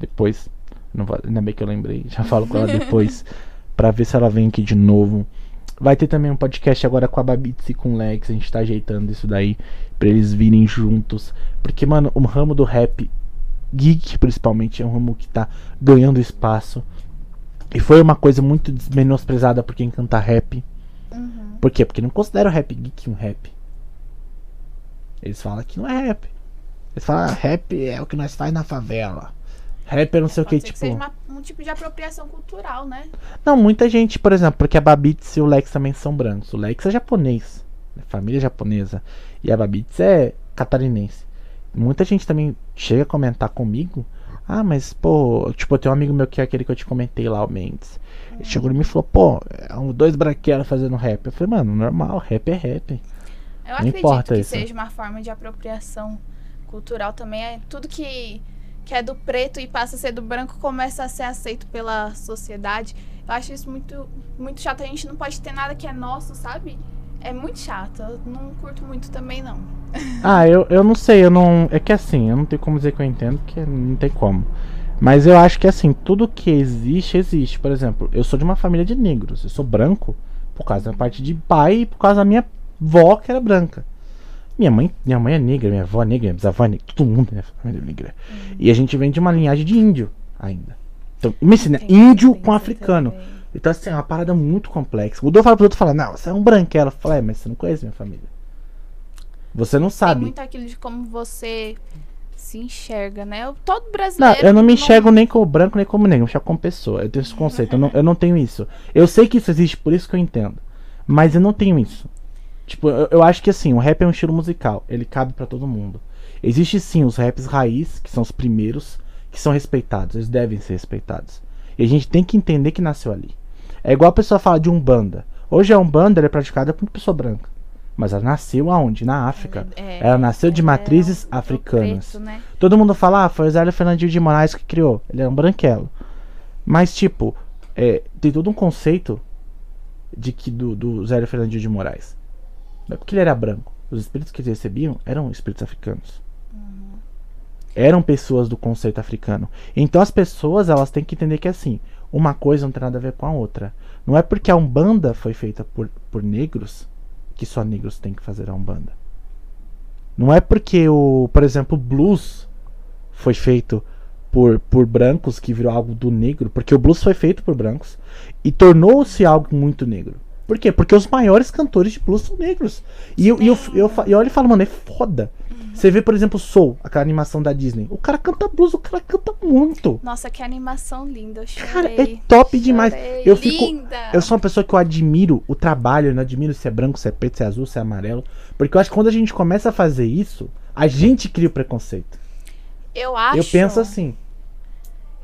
depois. Não vou, ainda bem que eu lembrei, já falo com ela [LAUGHS] depois, pra ver se ela vem aqui de novo. Vai ter também um podcast agora com a Babitz e com o Lex. A gente tá ajeitando isso daí pra eles virem juntos. Porque, mano, o ramo do rap geek, principalmente, é um ramo que tá ganhando espaço. E foi uma coisa muito menosprezada por quem canta rap. Uhum. Por quê? Porque não considera o rap geek um rap. Eles falam que não é rap. Eles falam, ah, rap é o que nós faz na favela. Rap é não sei o Pode que, ser que tipo. seja uma- um tipo de apropriação cultural, né? Não, muita gente, por exemplo, porque a Babitz e o Lex também são brancos. O Lex é japonês, é família japonesa. E a Babitz é catarinense. Muita gente também chega a comentar comigo. Ah, mas, pô, tipo, eu tenho um amigo meu que é aquele que eu te comentei lá, o Mendes. Ele chegou em mim e falou, pô, é um dois branquelos fazendo rap. Eu falei, mano, normal, rap é rap. Eu Não acredito que isso. seja uma forma de apropriação cultural também. É tudo que, que é do preto e passa a ser do branco começa a ser aceito pela sociedade. Eu acho isso muito, muito chato. A gente não pode ter nada que é nosso, sabe? É muito chato. Eu não curto muito também, não. [LAUGHS] Ah, eu, eu não sei, eu não. É que assim, eu não tenho como dizer que eu entendo, porque não tem como. Mas eu acho que assim, tudo que existe, existe. Por exemplo, eu sou de uma família de negros. Eu sou branco por causa da parte de pai e por causa da minha avó que era branca. Minha mãe, minha mãe é negra, minha avó é negra, minha bisavó é negra, todo mundo é família negra. E a gente vem de uma linhagem de índio ainda. Então, imagina, Tem- índio tem com africano. também. Então, assim, é uma parada muito complexa. O Dô fala pro outro fala, não, você é um branquelo. Eu falo, é, mas você não conhece minha família. Você não Tem sabe. muito aquilo de como você se enxerga, né? Eu- Todo Não, brasileiro. eu não me enxergo nem como branco nem como negro, eu me enxergo como pessoa. Eu tenho esse conceito, eu não, eu não tenho isso. Eu sei que isso existe, por isso que eu entendo. Mas eu não tenho isso. Tipo, eu, eu acho que assim, o rap é um estilo musical, ele cabe pra todo mundo. Existe sim os raps raiz, que são os primeiros, que são respeitados, eles devem ser respeitados. E a gente tem que entender que nasceu ali. É igual a pessoa fala de Umbanda. Hoje a Umbanda ela é praticada por pessoa branca. Mas ela nasceu aonde? Na África. É, Ela nasceu de é matrizes do africanas. preto, né? Todo mundo fala, ah, foi o Zélio Fernandinho de Moraes que criou. Ele é um branquelo. Mas, tipo, é, tem todo um conceito de que do, do Zélio Fernandinho de Moraes. Não é porque ele era branco. Os espíritos que eles recebiam eram espíritos africanos. Eram pessoas do conceito africano. Então as pessoas, elas têm que entender que assim, uma coisa não tem nada a ver com a outra. Não é porque a Umbanda foi feita por, por negros que só negros têm que fazer a Umbanda. Não é porque o, por exemplo, o blues foi feito por, por brancos que virou algo do negro, porque o blues foi feito por brancos e tornou-se algo muito negro. Por quê? Porque os maiores cantores de blues são negros. E eu, e eu, eu, fa- eu olho e falo, mano, é foda. Você vê, por exemplo, Soul, aquela animação da Disney. O cara canta blues, o cara canta muito. Nossa, que animação linda. Eu chorei. Cara, é top demais. Chorei. Eu fico- Linda. Eu sou uma pessoa que eu admiro o trabalho, eu não admiro se é branco, se é preto, se é azul, se é amarelo. Porque eu acho que quando a gente começa a fazer isso, a gente cria o preconceito. Eu acho. Eu penso assim.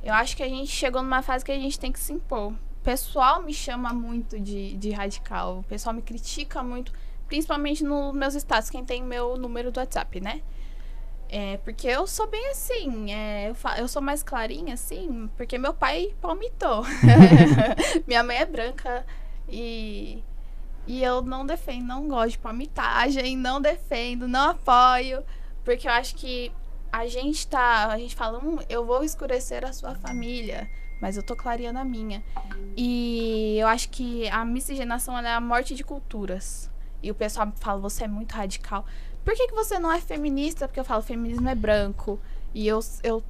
Eu acho que a gente chegou numa fase que a gente tem que se impor. O pessoal me chama muito de, de radical. O pessoal me critica muito, principalmente nos meus status, quem tem meu número do WhatsApp, né? É, porque eu sou bem assim, é, eu, eu sou mais clarinha, assim, porque meu pai palmitou. [LAUGHS] [LAUGHS] Minha mãe é branca e, e eu não defendo, não gosto de palmitagem, não defendo, não apoio, porque eu acho que a gente tá. A gente fala, hum, eu vou escurecer a sua família, mas eu tô clareando a minha. E eu acho que a miscigenação é a morte de culturas. E o pessoal fala, você é muito radical. Por que, que você não é feminista? Porque eu falo, feminismo é branco. E eu, eu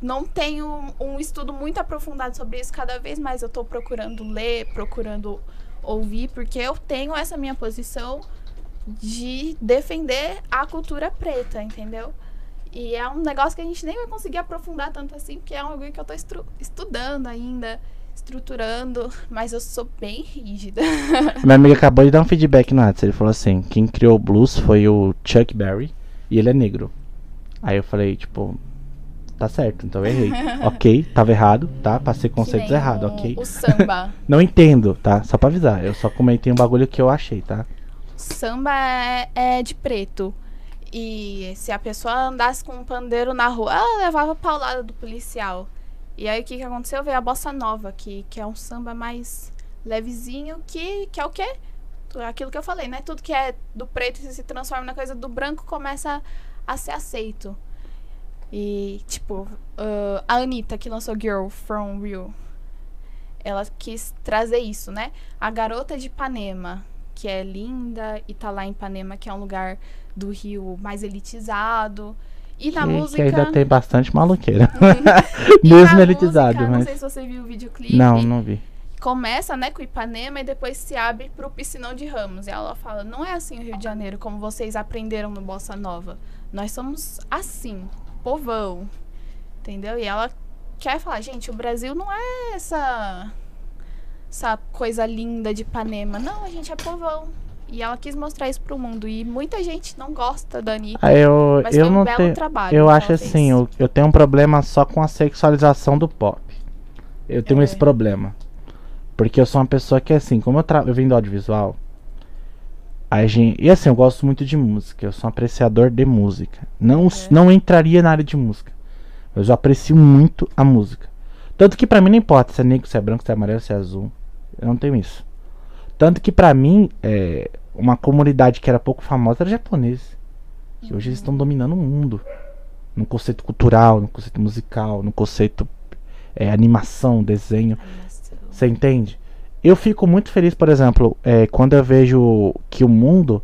não tenho um estudo muito aprofundado sobre isso. Cada vez mais eu tô procurando ler, procurando ouvir, porque eu tenho essa minha posição de defender a cultura preta, entendeu? E é um negócio que a gente nem vai conseguir aprofundar tanto assim, porque é um bagulho que eu tô estudando ainda, estruturando, [LAUGHS] mas eu sou bem rígida. [LAUGHS] Minha amiga acabou de dar um feedback no WhatsApp. Ele falou assim: quem criou o blues foi o Chuck Berry e ele é negro. Aí eu falei, tipo, tá certo, então eu errei. [LAUGHS] ok, tava errado, tá? Passei conceitos errados, ok? O samba. Não entendo, tá? Só pra avisar. Eu só comentei um bagulho que eu achei, tá? samba é, é de preto. E se a pessoa andasse com um pandeiro na rua, ela levava paulada do policial. E aí o que, que aconteceu? Veio a bossa nova, que, que é um samba mais levezinho, que, que é o quê? Aquilo que eu falei, né? Tudo que é do preto se transforma na coisa do branco começa a ser aceito. E, tipo, ah, a Anitta, que lançou Girl From Real, ela quis trazer isso, né? A garota de Ipanema, que é linda e tá lá em Ipanema, que é um lugar do Rio mais elitizado. E na que, música. que ainda tem bastante maluqueira. [LAUGHS] [LAUGHS] Mesmo elitizado, música, Não mas. sei se você viu o videoclipe. Não, não vi. Começa, né, com Ipanema e depois se abre pro Piscinão de Ramos. E ela fala: não é assim o Rio de Janeiro, como vocês aprenderam no Bossa Nova. Nós somos assim, povão. Entendeu? E ela quer falar: gente, o Brasil não é essa. Essa coisa linda de Ipanema. Não, a gente é povão. E ela quis mostrar isso pro mundo. E muita gente não gosta da Anitta. Ah, eu, Mas eu foi um não belo tenho. trabalho. Eu acho assim, eu, eu tenho um problema só com a sexualização do pop. Eu tenho É. esse problema. Porque eu sou uma pessoa que, assim, como eu, eu vim do audiovisual, a gente... e assim, eu gosto muito de música, eu sou um apreciador de música. Não, É. não entraria na área de música. Mas eu aprecio muito a música. Tanto que pra mim não importa se é negro, se é branco, se é amarelo, se é azul. Eu não tenho isso. Tanto que pra mim, é, uma comunidade que era pouco famosa era japonesa. Que hoje eles estão dominando o mundo. No conceito cultural, no conceito musical, no conceito é, animação, desenho. Você entende? Eu fico muito feliz, por exemplo, é, quando eu vejo que o mundo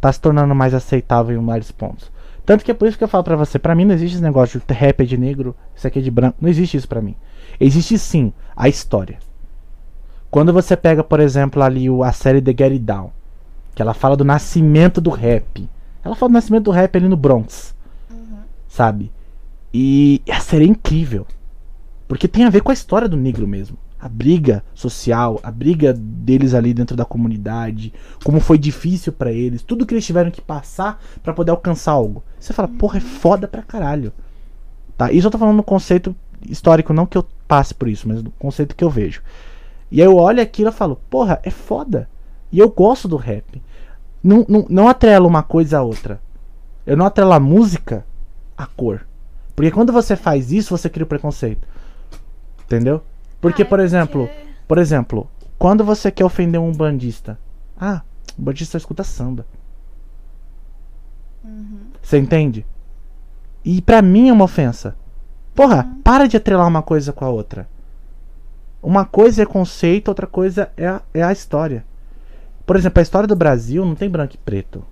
tá se tornando mais aceitável em vários pontos. Tanto que é por isso que eu falo pra você, pra mim não existe esse negócio de rap é de negro, isso aqui é de branco. Não existe isso pra mim. Existe sim a história. Quando você pega, por exemplo, ali o- a série The Get It Down, que ela fala do nascimento do rap. Ela fala do nascimento do rap ali no Bronx Uhum. sabe? E a série é incrível. Porque tem a ver com a história do negro mesmo. A briga social, a briga deles ali dentro da comunidade, como foi difícil pra eles, tudo que eles tiveram que passar pra poder alcançar algo. Você fala, porra, é foda pra caralho. Tá? Isso eu tô falando no conceito histórico, não que eu passe por isso, mas no conceito que eu vejo. E aí eu olho aquilo e falo, porra, é foda. E eu gosto do rap. Não, não, não atrelo uma coisa a outra. Eu não atrelo a música a cor. Porque quando você faz isso, você cria o preconceito. Entendeu? Porque, é por exemplo, porque- por exemplo, quando você quer ofender um bandista, ah, o bandista escuta samba. Uhum. Você entende? E pra mim é uma ofensa. Porra, para de atrelar uma coisa com a outra. Uma coisa é conceito, outra coisa é a, é a história. Por exemplo, a história do Brasil não tem branco e preto.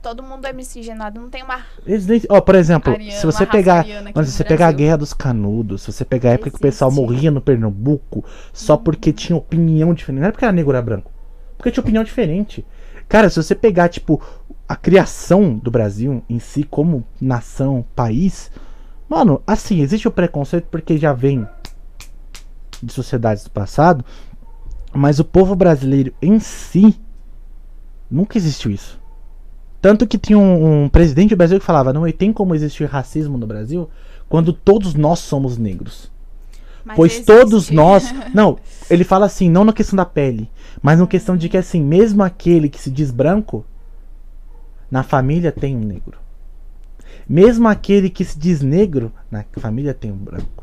Todo mundo é miscigenado, não tem uma. Eles nem- Ó, por exemplo, Ariana, se você pegar, se você pegar a. Guerra dos Canudos, se você pegar a época que o pessoal Existe. morria no Pernambuco só porque tinha opinião diferente, não era porque era negro era branco, porque tinha opinião diferente. Cara, se você pegar tipo a criação do Brasil em si como nação, país, mano, assim, existe o preconceito porque já vem de sociedades do passado, mas o povo brasileiro em si nunca existiu isso. Tanto que tinha um, um presidente do Brasil que falava: não tem como existir racismo no Brasil quando todos nós somos negros. Mas pois existe. todos nós. [LAUGHS] Não, ele fala assim, não na questão da pele, mas na questão de que, assim, mesmo aquele que se diz branco, na família tem um negro. Mesmo aquele que se diz negro, na família tem um branco.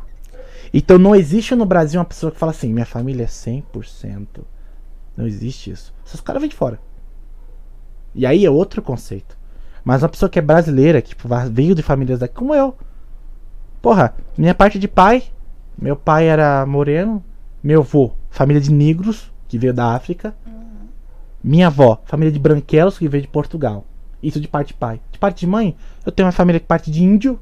Então não existe no Brasil uma pessoa que fala assim: minha família é 100%. Não existe isso. Esses caras vêm de fora. E aí é outro conceito. Mas uma pessoa que é brasileira, que va- veio de famílias daqui, como eu. Porra, minha parte de pai, meu pai era moreno, meu avô, família de negros, que veio da África. Minha avó, família de branquelos, que veio de Portugal. Isso de parte de pai. De parte de mãe, eu tenho uma família de parte de índio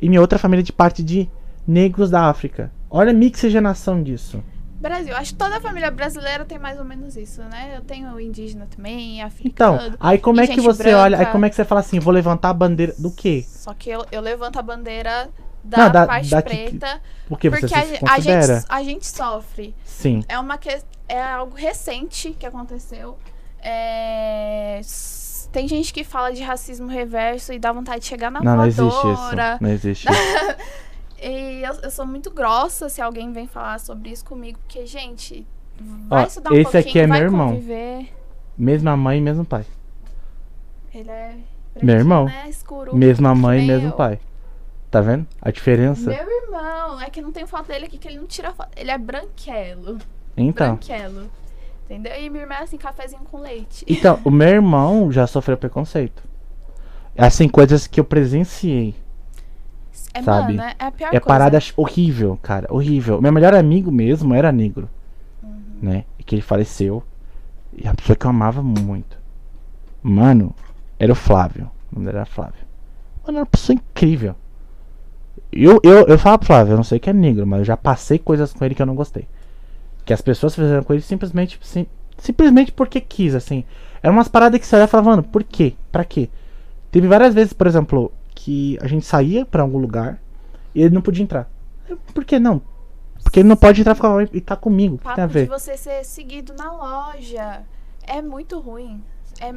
e minha outra família de parte de negros da África. Olha a mixigenação disso. Brasil, acho que toda família brasileira tem mais ou menos isso, né? Eu tenho indígena também, Então, africano. aí como é que você olha, aí branca. como é que você fala assim, vou levantar a bandeira do quê? Só que eu, eu levanto a bandeira da, Não, da- parte da que- preta, Porque, porque você a, a gente, a gente sofre. Sim. É uma que, é algo recente que aconteceu. É, tem gente que fala de racismo reverso e dá vontade de chegar na Não, não existe isso. voadora. Não existe [LAUGHS] isso. E eu, eu sou muito grossa se alguém vem falar sobre isso comigo, porque, gente, vai Ó, estudar um esse pouquinho, aqui é meu irmão. conviver. Mesma mãe, mesmo pai. Ele é Meu irmão. né, escuro. Mesma mãe, nem mesmo eu. pai. Tá vendo? A diferença? Meu irmão, é que não tem foto dele aqui, que ele não tira foto. Ele é branquelo. Então. Branquelo. Entendeu? E minha irmã é assim, cafezinho com leite. Então, o meu irmão já sofreu preconceito. Assim, coisas que eu presenciei. É, sabe? mano, é a pior É coisa. parada horrível, cara. Horrível. Meu melhor amigo mesmo era negro. Uhum. Né? E que ele faleceu. E a pessoa que eu amava muito. Mano, era o Flávio. O nome dele era Flávio. Mano, é uma pessoa incrível. Eu, eu, eu falo pro Flávio, eu não sei que é negro, mas eu já passei coisas com ele que eu não gostei. Que as pessoas fizeram com ele simplesmente, sim, simplesmente porque quis, assim. Eram umas paradas que você olhava e falava, mano, por quê? Pra quê? Teve várias vezes, por exemplo, que a gente saía pra algum lugar e ele não podia entrar. Por que não? Porque ele não pode entrar e ficar e tá comigo. O que tem a Papo de ver? você ser seguido na loja. É muito ruim. É,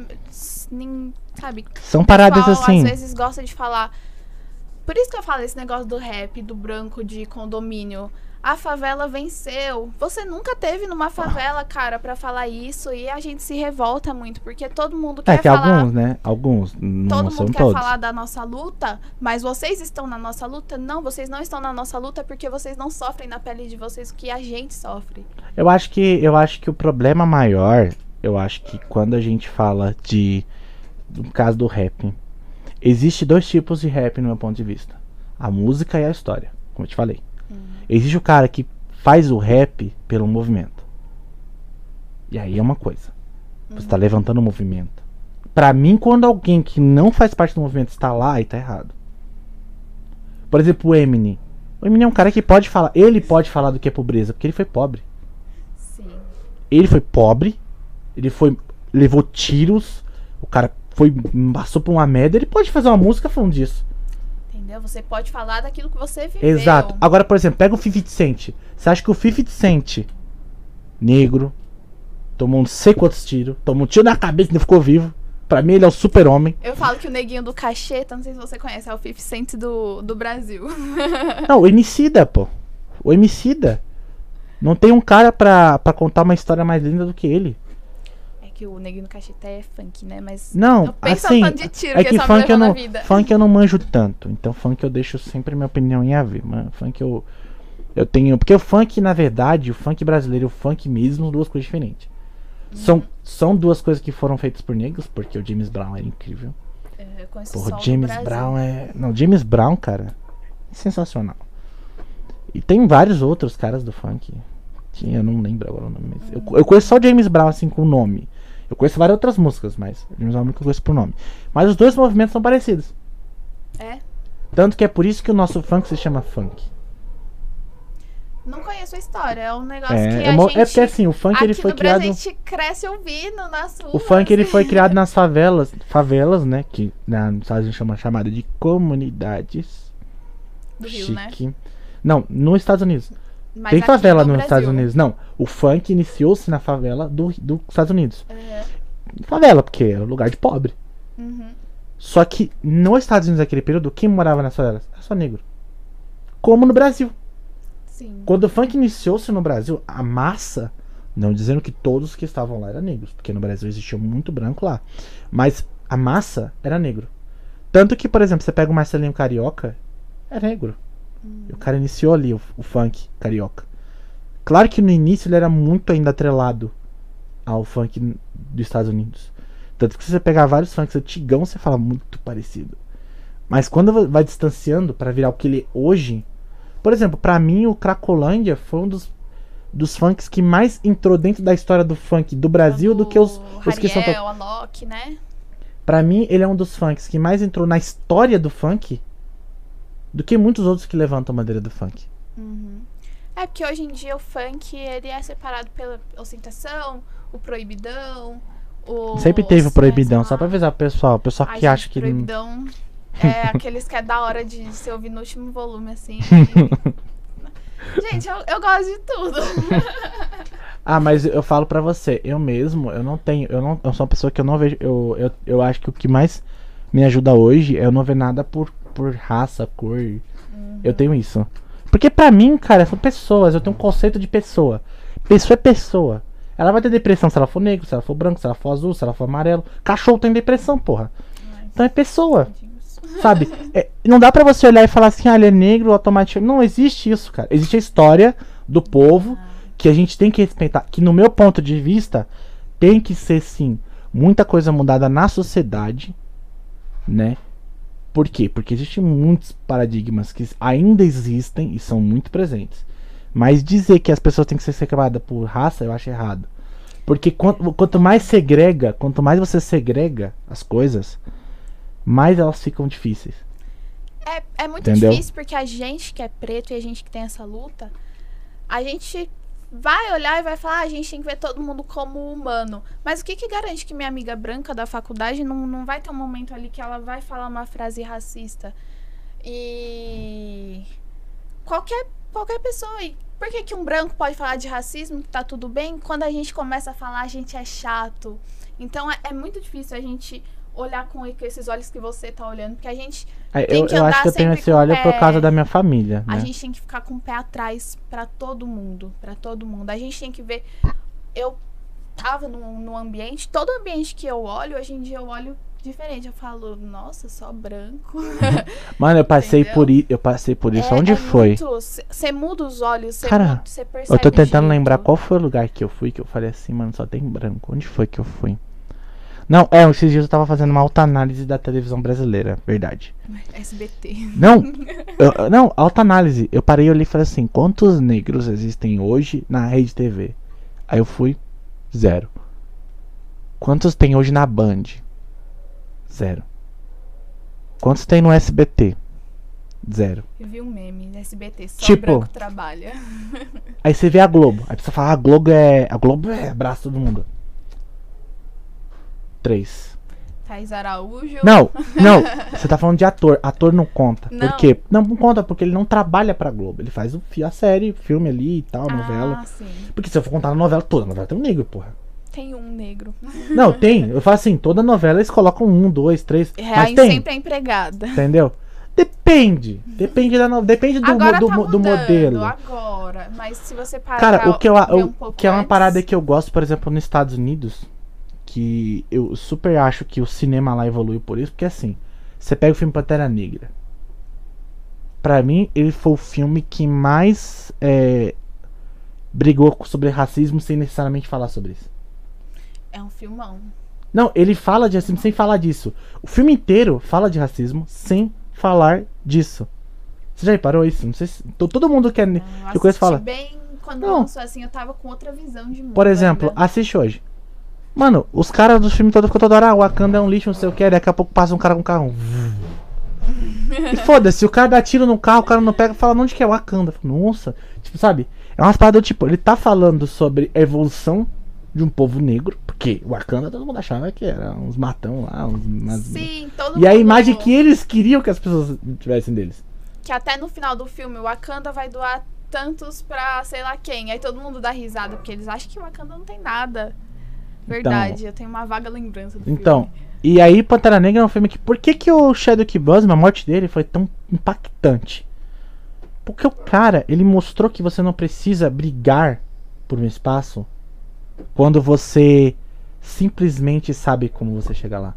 nin- sabe? São paradas pessoal, assim. Às vezes gosta de falar. Por isso que eu falo esse negócio do rap, do branco de condomínio. A favela venceu. Você nunca teve numa favela, cara, pra falar isso. E a gente se revolta muito, porque todo mundo quer É que falar. alguns, né? Alguns, não Todo mundo quer todos. falar da nossa luta, mas vocês estão na nossa luta? Não, vocês não estão na nossa luta porque vocês não sofrem na pele de vocês o que a gente sofre. Eu acho que eu acho que o problema maior, eu acho que quando a gente fala de no caso do rap, existe dois tipos de rap no meu ponto de vista. A música e a história, como eu te falei. Existe o cara que faz o rap pelo movimento. E aí é uma coisa. Você tá levantando o movimento. Pra mim, quando alguém que não faz parte do movimento está lá, aí tá errado. Por exemplo, o Eminem. O Eminem é um cara que pode falar, ele pode falar do que é pobreza, porque ele foi pobre. Sim. Ele foi pobre, ele foi. levou tiros, o cara foi. passou por uma merda, ele pode fazer uma música falando disso. Entendeu? Você pode falar daquilo que você viveu. Exato. Agora, por exemplo, pega o 50 Cent. Você acha que o 50 Cent, negro, tomou não sei quantos tiros, tomou um tiro na cabeça e ainda ficou vivo. Pra mim, ele é o super-homem. Eu falo que o neguinho do cacheta, não sei se você conhece, é o 50 Cent do, do Brasil. [LAUGHS] Não, o Emicida, pô. O Emicida. Não tem um cara pra, pra contar uma história mais linda do que ele. Que o neguinho do cacheta é funk, né? Mas. Não, assim, é que que funk eu, não, funk eu não manjo tanto. Então funk eu deixo sempre minha opinião em a ver. Mano, funk eu eu tenho, porque o funk na verdade, o funk brasileiro e o funk mesmo, são duas coisas diferentes. São, Uhum. são duas coisas que foram feitas por negros, porque o James Brown era incrível. É, eu Porra, James. Brown é, não, James Brown, cara, é sensacional. E tem vários outros caras do funk. Que eu não lembro agora o nome, mas eu, eu conheço só o James Brown assim com o nome. Eu conheço várias outras músicas, mas James Brown é eu conheço por nome. Mas os dois movimentos são parecidos. É? Tanto que é por isso que o nosso funk se chama funk. Não conheço a história. É um negócio É, que é, a mo- gente. é porque assim, o funk ele aqui foi no Brasil criado. a gente cresce ouvindo nas ruas. O funk ele foi [LAUGHS] criado nas favelas, favelas, né, que na nos Estados Unidos chama chamada de comunidades. do Rio, né? Chique. Não, nos Estados Unidos. Mas Tem favela no nos Estados Brasil. Unidos. Não, o funk iniciou-se na favela do, dos Estados Unidos. É, Favela, porque é um lugar de pobre. uhum. Só que nos Estados Unidos naquele período, quem morava nas favelas? Era só negro. Como no Brasil. Sim. Quando o funk iniciou-se no Brasil, a massa, não dizendo que todos que estavam lá eram negros, porque no Brasil existia muito branco lá, mas a massa era negro. Tanto que, por exemplo, você pega o Marcelinho Carioca, é negro. E o cara iniciou ali o, o funk carioca. Claro que no início ele era muito ainda atrelado ao funk dos Estados Unidos. Tanto que se você pegar vários funks antigão, você fala muito parecido. Mas quando va- vai distanciando pra virar o que ele é hoje, por exemplo, pra mim o Cracolândia foi um dos, dos funks que mais entrou dentro da história do funk do Brasil do que os, os que são. Alok, né? Pra mim, ele é um dos funks que mais entrou na história do funk do que muitos outros que levantam a bandeira do funk. Uhum. É porque hoje em dia o funk ele é separado pela ostentação, o proibidão, o. Sempre teve o proibidão, só pra avisar o pessoal. O pessoal Ai, que gente, acha que. Proibidão é [LAUGHS] aqueles que é da hora de se ouvir no último volume, assim. [LAUGHS] gente, eu, eu gosto de tudo. [LAUGHS] Ah, mas eu falo pra você, eu mesmo, eu não tenho. Eu, não, eu sou uma pessoa que eu não vejo. Eu, eu, eu acho que o que mais me ajuda hoje é eu não ver nada por, por raça, cor. Eu tenho isso. Porque pra mim, cara, são pessoas. Eu tenho um conceito de pessoa. Pessoa é pessoa. Ela vai ter depressão se ela for negro, se ela for branco, se ela for azul, se ela for amarelo. Cachorro tem depressão, porra. Então é pessoa. Sabe? É, não dá pra você olhar e falar assim, ah, ele é negro automaticamente. Não existe isso, cara. Existe a história do povo que a gente tem que respeitar. Que no meu ponto de vista, tem que ser sim muita coisa mudada na sociedade, né? Por quê? Porque existem muitos paradigmas que ainda existem e são muito presentes. Mas dizer que as pessoas têm que ser separadas por raça, eu acho errado. Porque quanto, quanto mais segrega, quanto mais você segrega as coisas, mais elas ficam difíceis. É, é muito Entendeu? difícil porque a gente que é preto e a gente que tem essa luta, a gente vai olhar e vai falar, ah, a gente tem que ver todo mundo como humano. Mas o que, que garante que minha amiga branca da faculdade não, não vai ter um momento ali que ela vai falar uma frase racista? E qualquer, qualquer pessoa. E por que, que um branco pode falar de racismo, que tá tudo bem? Quando a gente começa a falar, a gente é chato. Então é, é muito difícil a gente olhar com esses olhos que você tá olhando, porque a gente Aí, Tem Eu, que eu andar acho que eu tenho esse olho o por pé- causa da minha família, A né? gente tem que ficar com o pé atrás pra todo mundo, pra todo mundo. A gente tem que ver. Eu tava num, num ambiente, todo ambiente que eu olho, hoje em dia eu olho diferente. Eu falo, nossa, só branco. [LAUGHS] Mano, eu passei por isso, eu passei por isso. É- Onde é foi? Você muda os olhos, você Cara, muda-. Eu tô tentando jeito. lembrar qual foi o lugar que eu fui que eu falei assim, mano, só tem branco. Onde foi que eu fui? Não, é, esses dias eu tava fazendo uma alta análise da televisão brasileira, verdade. SBT. Não, [LAUGHS] eu- não, alta análise. Eu parei ali e falei assim, quantos negros existem hoje na rede TV? Aí eu fui, zero. Quantos tem hoje na Band? Zero. Quantos tem no SBT? Zero. Eu vi um meme no SBT, só Tipo- branco trabalha. [LAUGHS] Aí você vê a Globo. Aí você fala, ah, a Globo é. A Globo é braço do mundo. Três. Thaís Araújo. Não, [LAUGHS] não. Você tá falando de ator. Ator não conta. Não. Por quê? Não, não conta porque ele não trabalha pra Globo. Ele faz o, a série, o filme ali e tal, a novela. Ah, sim. Porque se eu for contar a novela toda, a novela tem um negro, porra. Tem um negro. Não, [LAUGHS] tem. Eu falo assim, toda novela eles colocam um, dois, três. É, Mas aí tem. sempre é empregada. Entendeu? Depende. Depende da novela. Depende do, agora do, tá do modelo. agora. Mas se você parar Cara, o que, eu, o um que é uma parada que eu gosto, por exemplo, nos Estados Unidos, que eu super acho que o cinema lá evoluiu por isso, porque assim, você pega o filme Pantera Negra. Pra mim, ele foi o filme que mais é, brigou sobre racismo sem necessariamente falar sobre isso. É um filmão. Não, ele fala de racismo sem falar disso. O filme inteiro fala de racismo sem falar disso. Você já reparou isso? Não sei se. to- Todo mundo quer. Eu que eu conheço assisti fala. bem quando Não. lançou assim, eu tava com outra visão de mundo. Por exemplo, ainda. assiste hoje. Mano, os caras do filme todo ficam toda hora, ah, o Wakanda é um lixo, não sei o que, daqui a pouco passa um cara com um carro. E [LAUGHS] foda-se, o cara dá tiro no carro, o cara não pega e fala, onde que é Wakanda? Nossa, tipo, sabe? É umas paradas do tipo, ele tá falando sobre a evolução de um povo negro, porque Wakanda todo mundo achava que era uns matão lá, uns. umas- Sim, todo E a imagem que eles queriam que as pessoas tivessem deles. Que até no final do filme, o Wakanda vai doar tantos pra sei lá quem. Aí todo mundo dá risada, porque eles acham que o Wakanda não tem nada. Verdade, eu tenho uma vaga lembrança do Então, filme. e aí Pantera Negra é um filme que. Por que, que o Chadwick Boseman, a morte dele, foi tão impactante? Porque o cara, ele mostrou que você não precisa brigar por um espaço quando você simplesmente sabe como você chega lá.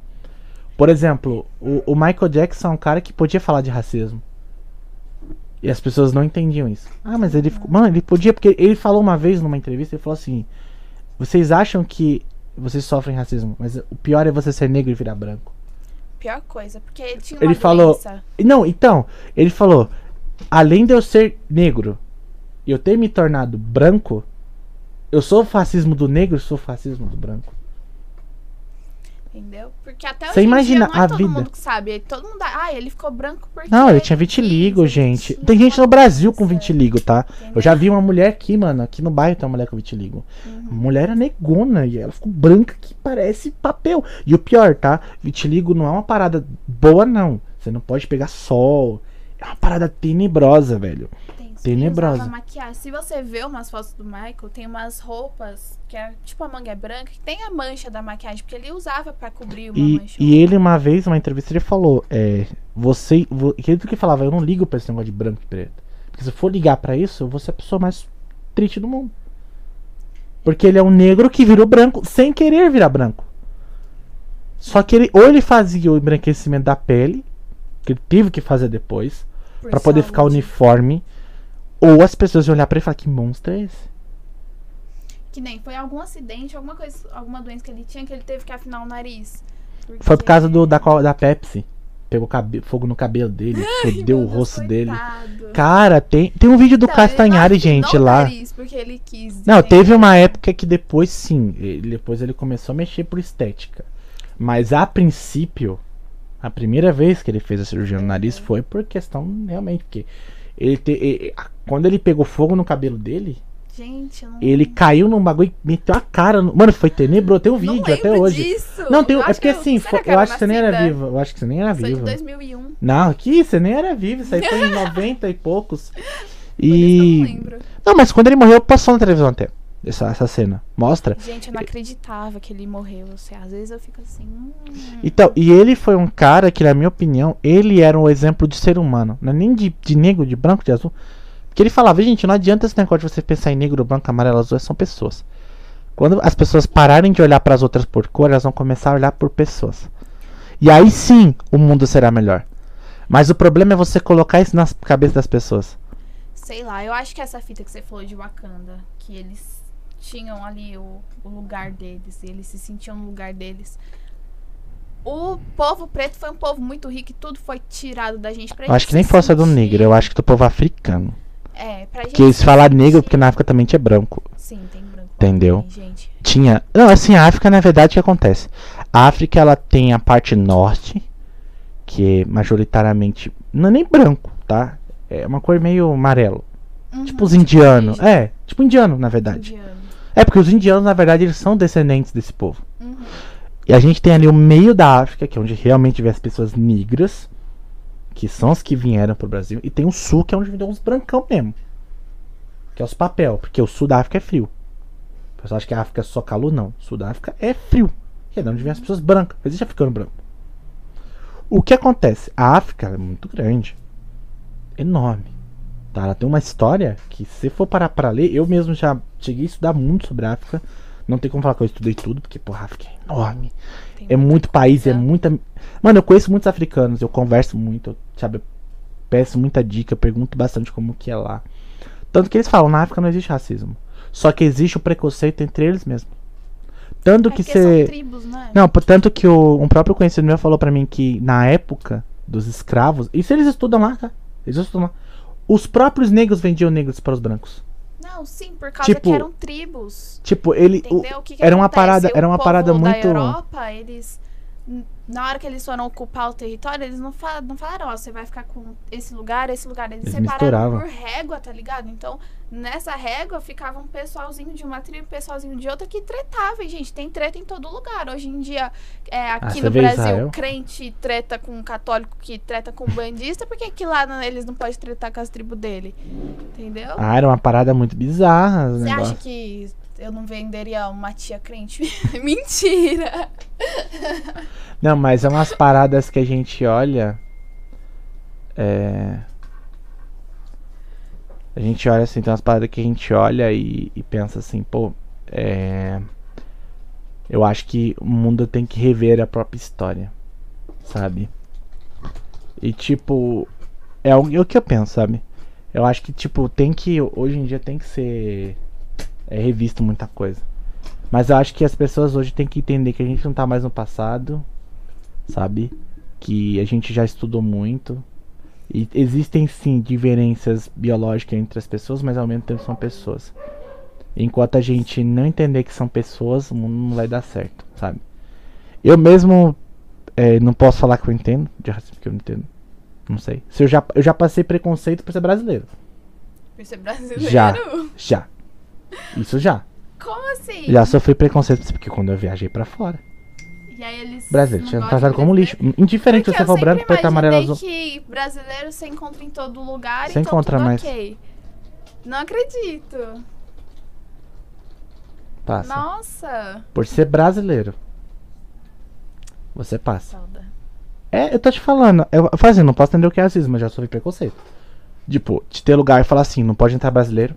Por exemplo, o, o Michael Jackson é um cara que podia falar de racismo. E as pessoas não entendiam isso. Ah, mas ele ficou. Mano, ele podia, porque ele falou uma vez numa entrevista, ele falou assim: Vocês acham que vocês sofrem racismo, mas o pior é você ser negro e virar branco. Pior coisa, porque ele tinha Ele uma falou- doença. E Não, então, ele falou: Além de eu ser negro e eu ter me tornado branco, eu sou o fascismo do negro e sou o fascismo do branco. Entendeu? Porque até Você imagina dia não é a todo vida. mundo que sabe. Todo mundo. Ah, ele ficou branco porque. Não, ele tinha vitiligo, ele gente. Tem gente no Brasil com vitiligo, tá? Eu entendeu? já vi uma mulher aqui, mano. Aqui no bairro tem uma mulher com vitiligo. Uhum. A mulher era negona e ela ficou branca que parece papel. E o pior, tá? Vitiligo não é uma parada boa, não. Você não pode pegar sol. É uma parada tenebrosa, velho. Tenebrosa. usava maquiagem. Se você vê umas fotos do Michael, tem umas roupas que é tipo a manga é branca, que tem a mancha da maquiagem, porque ele usava pra cobrir uma E, mancha. e ele, uma vez, numa entrevista, ele falou: É. Você. vo- Ele que falava: Eu não ligo pra esse negócio de branco e preto. Porque se eu for ligar pra isso, eu vou ser a pessoa mais triste do mundo. Porque ele é um negro que virou branco sem querer virar branco. Só que ele, ou ele fazia o embranquecimento da pele, que ele teve que fazer depois, por pra poder ficar uniforme, ou as pessoas iam olhar pra ele e falar: Que monstro é esse? Que nem foi algum acidente, alguma coisa, alguma doença que ele tinha que ele teve que afinar o nariz. Foi por Porque- causa do, da, da Pepsi. Pegou cabe- fogo no cabelo dele, [LAUGHS] fodeu o rosto dele. coitado. Cara, tem, tem um vídeo do Então, Castanhari, gente, lá. nariz porque ele quis, Não, teve uma época que depois sim, ele, depois ele começou a mexer por estética. Mas a princípio, A primeira vez que ele fez a cirurgia no nariz foi por questão realmente, porque ele te, e- a- quando ele pegou fogo no cabelo dele, Gente, eu não, ele caiu num bagulho e meteu a cara. No, mano, foi tenebroso. Tem um vídeo até hoje. disso. Não, tem, Eu é porque que eu- assim, foi- que eu acho que você nem era viva. Eu acho que você nem era Sou de viva. 2001. Não, que você nem era vivo, isso aí foi em [LAUGHS] 90 e poucos. E. não lembro. Não, mas quando ele morreu, passou na televisão até. Essa, essa cena. Mostra. Gente, eu não acreditava que ele morreu. Assim, às vezes eu fico assim. hum, Então, e ele foi um cara que, na minha opinião, ele era um exemplo de ser humano. Não é nem de, de negro, de branco, de azul. Porque ele falava, gente, não adianta esse negócio de você pensar em negro, branco, amarelo, azul, são pessoas. Quando as pessoas pararem de olhar para as outras por cor, elas vão começar a olhar por pessoas. E aí sim o mundo será melhor. Mas o problema é você colocar isso nas cabeças das pessoas. Sei lá, eu acho que essa fita que você falou de Wakanda, que eles tinham ali o, o lugar deles, eles se sentiam no lugar deles. O povo preto foi um povo muito rico e tudo foi tirado da gente pra Eu acho que nem força do negro, eu acho que do povo africano. É, pra gente Que eles se falam negro porque na África também tinha branco. Sim, tem branco. Entendeu? também, gente. Tinha. Não, assim, a África, na verdade, o que acontece? A África, ela tem a parte norte, que é majoritariamente. Não é nem branco, tá? É uma cor meio amarelo. Uhum, Tipo os indianos. indígena, É, tipo indiano, na verdade. indiano. É, porque os indianos, na verdade, eles são descendentes desse povo. Uhum. E a gente tem ali o meio da África, que é onde realmente vê as pessoas negras, que são as que vieram pro Brasil. E tem o sul, que é onde vem os brancão mesmo. Que é os papel, porque o sul da África é frio. O pessoal acha que a África é só calor, não. O sul da África é frio. Que é de onde vem as pessoas brancas. Existe africano branco. O que acontece? A África é muito grande. Enorme. Tá? Ela tem uma história que, se for parar pra ler, eu mesmo já cheguei a estudar muito sobre a África. Não tem como falar que eu estudei tudo, porque, porra, a África é enorme. Tem É muito país, é coisa. muita. Mano, eu conheço muitos africanos, eu converso muito, eu, sabe? Eu peço muita dica, eu pergunto bastante como que é lá. Tanto que eles falam, na África não existe racismo. Só que existe o preconceito entre eles mesmos. Tanto É que você. né? Não, tanto que o, um próprio conhecido meu falou pra mim que na época dos escravos. Isso eles estudam lá, tá? Eles estudam lá. Os próprios negros vendiam negros para os brancos. Não, sim, por causa Tipo, que eram tribos. Tipo, ele. o- Entendeu? O que que era uma parada- era uma parada da muito- Europa, eles. Na hora que eles foram ocupar o território, eles não, fa não falaram, ó, você vai ficar com esse lugar, esse lugar. Eles, Eles separaram misturavam. por régua, tá ligado? Então, nessa régua ficava um pessoalzinho de uma tribo e um pessoalzinho de outra que tretava. E, gente, tem treta em todo lugar. Hoje em dia, é, aqui Ah, no Brasil, Israel? crente treta com católico que treta com bandista, por que que lá não- eles não podem tretar com as tribos dele? Entendeu? Ah, era uma parada muito bizarra. Você acha que eu não venderia uma tia crente? [LAUGHS] Mentira! Não, mas é umas paradas que a gente olha. É. A gente olha assim, tem umas paradas que a gente olha e, e pensa assim, pô, é. Eu acho que o mundo tem que rever a própria história, sabe? E tipo, é o, é o que eu penso, sabe? Eu acho que, tipo, tem que. Hoje em dia tem que ser. É revisto muita coisa. Mas eu acho que as pessoas hoje têm que entender que a gente não tá mais no passado, sabe? Que a gente já estudou muito. E existem sim diferenças biológicas entre as pessoas, mas ao mesmo tempo são pessoas. Enquanto a gente não entender que são pessoas, o mundo não vai dar certo, sabe? Eu mesmo é, não posso falar que eu entendo de racismo, porque eu não entendo. Não sei. Se eu já, eu já passei preconceito por ser brasileiro. Por ser brasileiro? Já. Já. [LAUGHS] Isso já. Como assim? Já sofri preconceito porque quando eu viajei pra fora. E aí eles. Brasileiro, tinha tratado como lixo. Indiferente se você for branco, preto, amarelo, azul. que brasileiro se encontra em todo lugar Você então encontra tudo mais. ok. Não acredito. Passa. Nossa. Por ser brasileiro. Você passa. Salda. É, eu tô te falando. Eu, falo assim, não posso entender o que é racismo, mas já sofri preconceito. Tipo, de ter lugar e falar assim, não pode entrar brasileiro.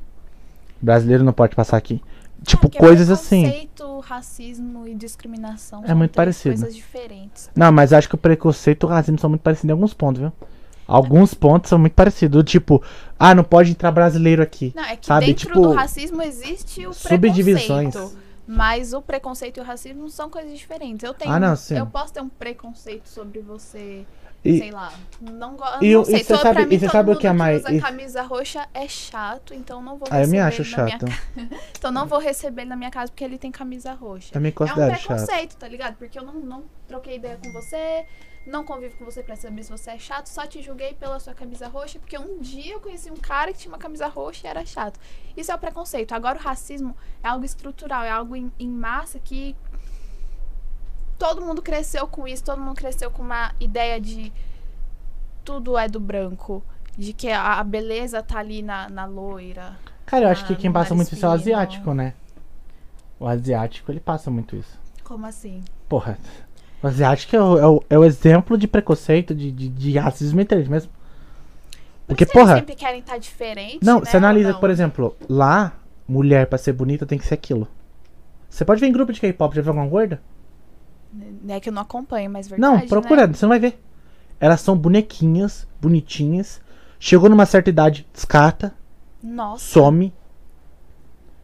Brasileiro não pode passar aqui. Tipo, É, coisas assim. Preconceito, racismo e discriminação É são muito parecido. coisas diferentes. Não, mas acho que o preconceito e o racismo são muito parecidos em alguns pontos, viu? Alguns pontos são muito parecidos. Tipo, ah, não pode entrar brasileiro aqui. Não, é que Sabe, dentro tipo, do racismo existe o subdivisões. preconceito. Mas o preconceito e o racismo são coisas diferentes. Eu tenho, Ah, não, sim. eu posso ter um preconceito sobre você, E, sei lá, não gosto, E não sei. e você sabe- mim, e você sabe o que é mais- usa e- camisa roxa é chato, então não vou ah, eu me receber acho minha chato. ca- [LAUGHS] Então não vou receber na minha casa porque ele tem camisa roxa. Também É um considero chato. preconceito, tá ligado? Porque eu não, não troquei ideia com você, não convivo com você pra saber se você é chato, só te julguei pela sua camisa roxa, porque um dia eu conheci um cara que tinha uma camisa roxa e era chato. Isso é o preconceito. Agora o racismo é algo estrutural, é algo em, em massa que todo mundo cresceu com isso, todo mundo cresceu com uma ideia de tudo é do branco, de que a, a beleza tá ali na, na loira. Cara, eu acho que quem passa muito isso é o asiático, né? O asiático, ele passa muito isso. Como assim? Porra, o asiático é o, é o, é o exemplo de preconceito, de, de, de racismo mesmo. Porque, eles porra, sempre querem estar diferente, não, né, você analisa, não? por exemplo, lá, mulher pra ser bonita tem que ser aquilo. Você pode ver em grupo de K-pop, já viu alguma gorda? É que eu não acompanho, mas verdade, Não, né? procurando, você não vai ver. Elas são bonequinhas, bonitinhas. Chegou numa certa idade, descarta, Nossa. some.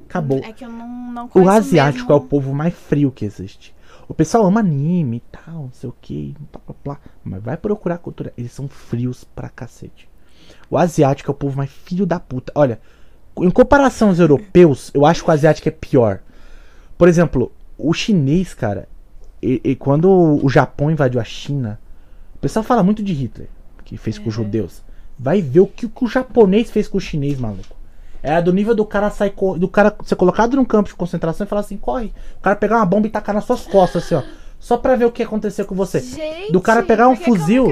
Acabou. É que eu não, não O conheço asiático é o mesmo. povo mais frio que existe. O pessoal ama anime e tal, não sei o que, blá blá blá. Mas vai procurar cultura. Eles são frios pra cacete. O asiático é o povo mais filho da puta. Olha, em comparação aos europeus, eu acho que o asiático é pior. Por exemplo, o chinês, cara, e, e quando o Japão invadiu a China, o pessoal fala muito de Hitler, que fez com os Uhum. judeus. Vai ver o que, o japonês fez com o chinês, maluco. Era do nível do cara sair do cara ser colocado num campo de concentração e falar assim, corre. O cara pegar uma bomba e tacar nas suas costas, assim, ó. Só pra ver o que aconteceu com você. Gente, do cara pegar um fuzil.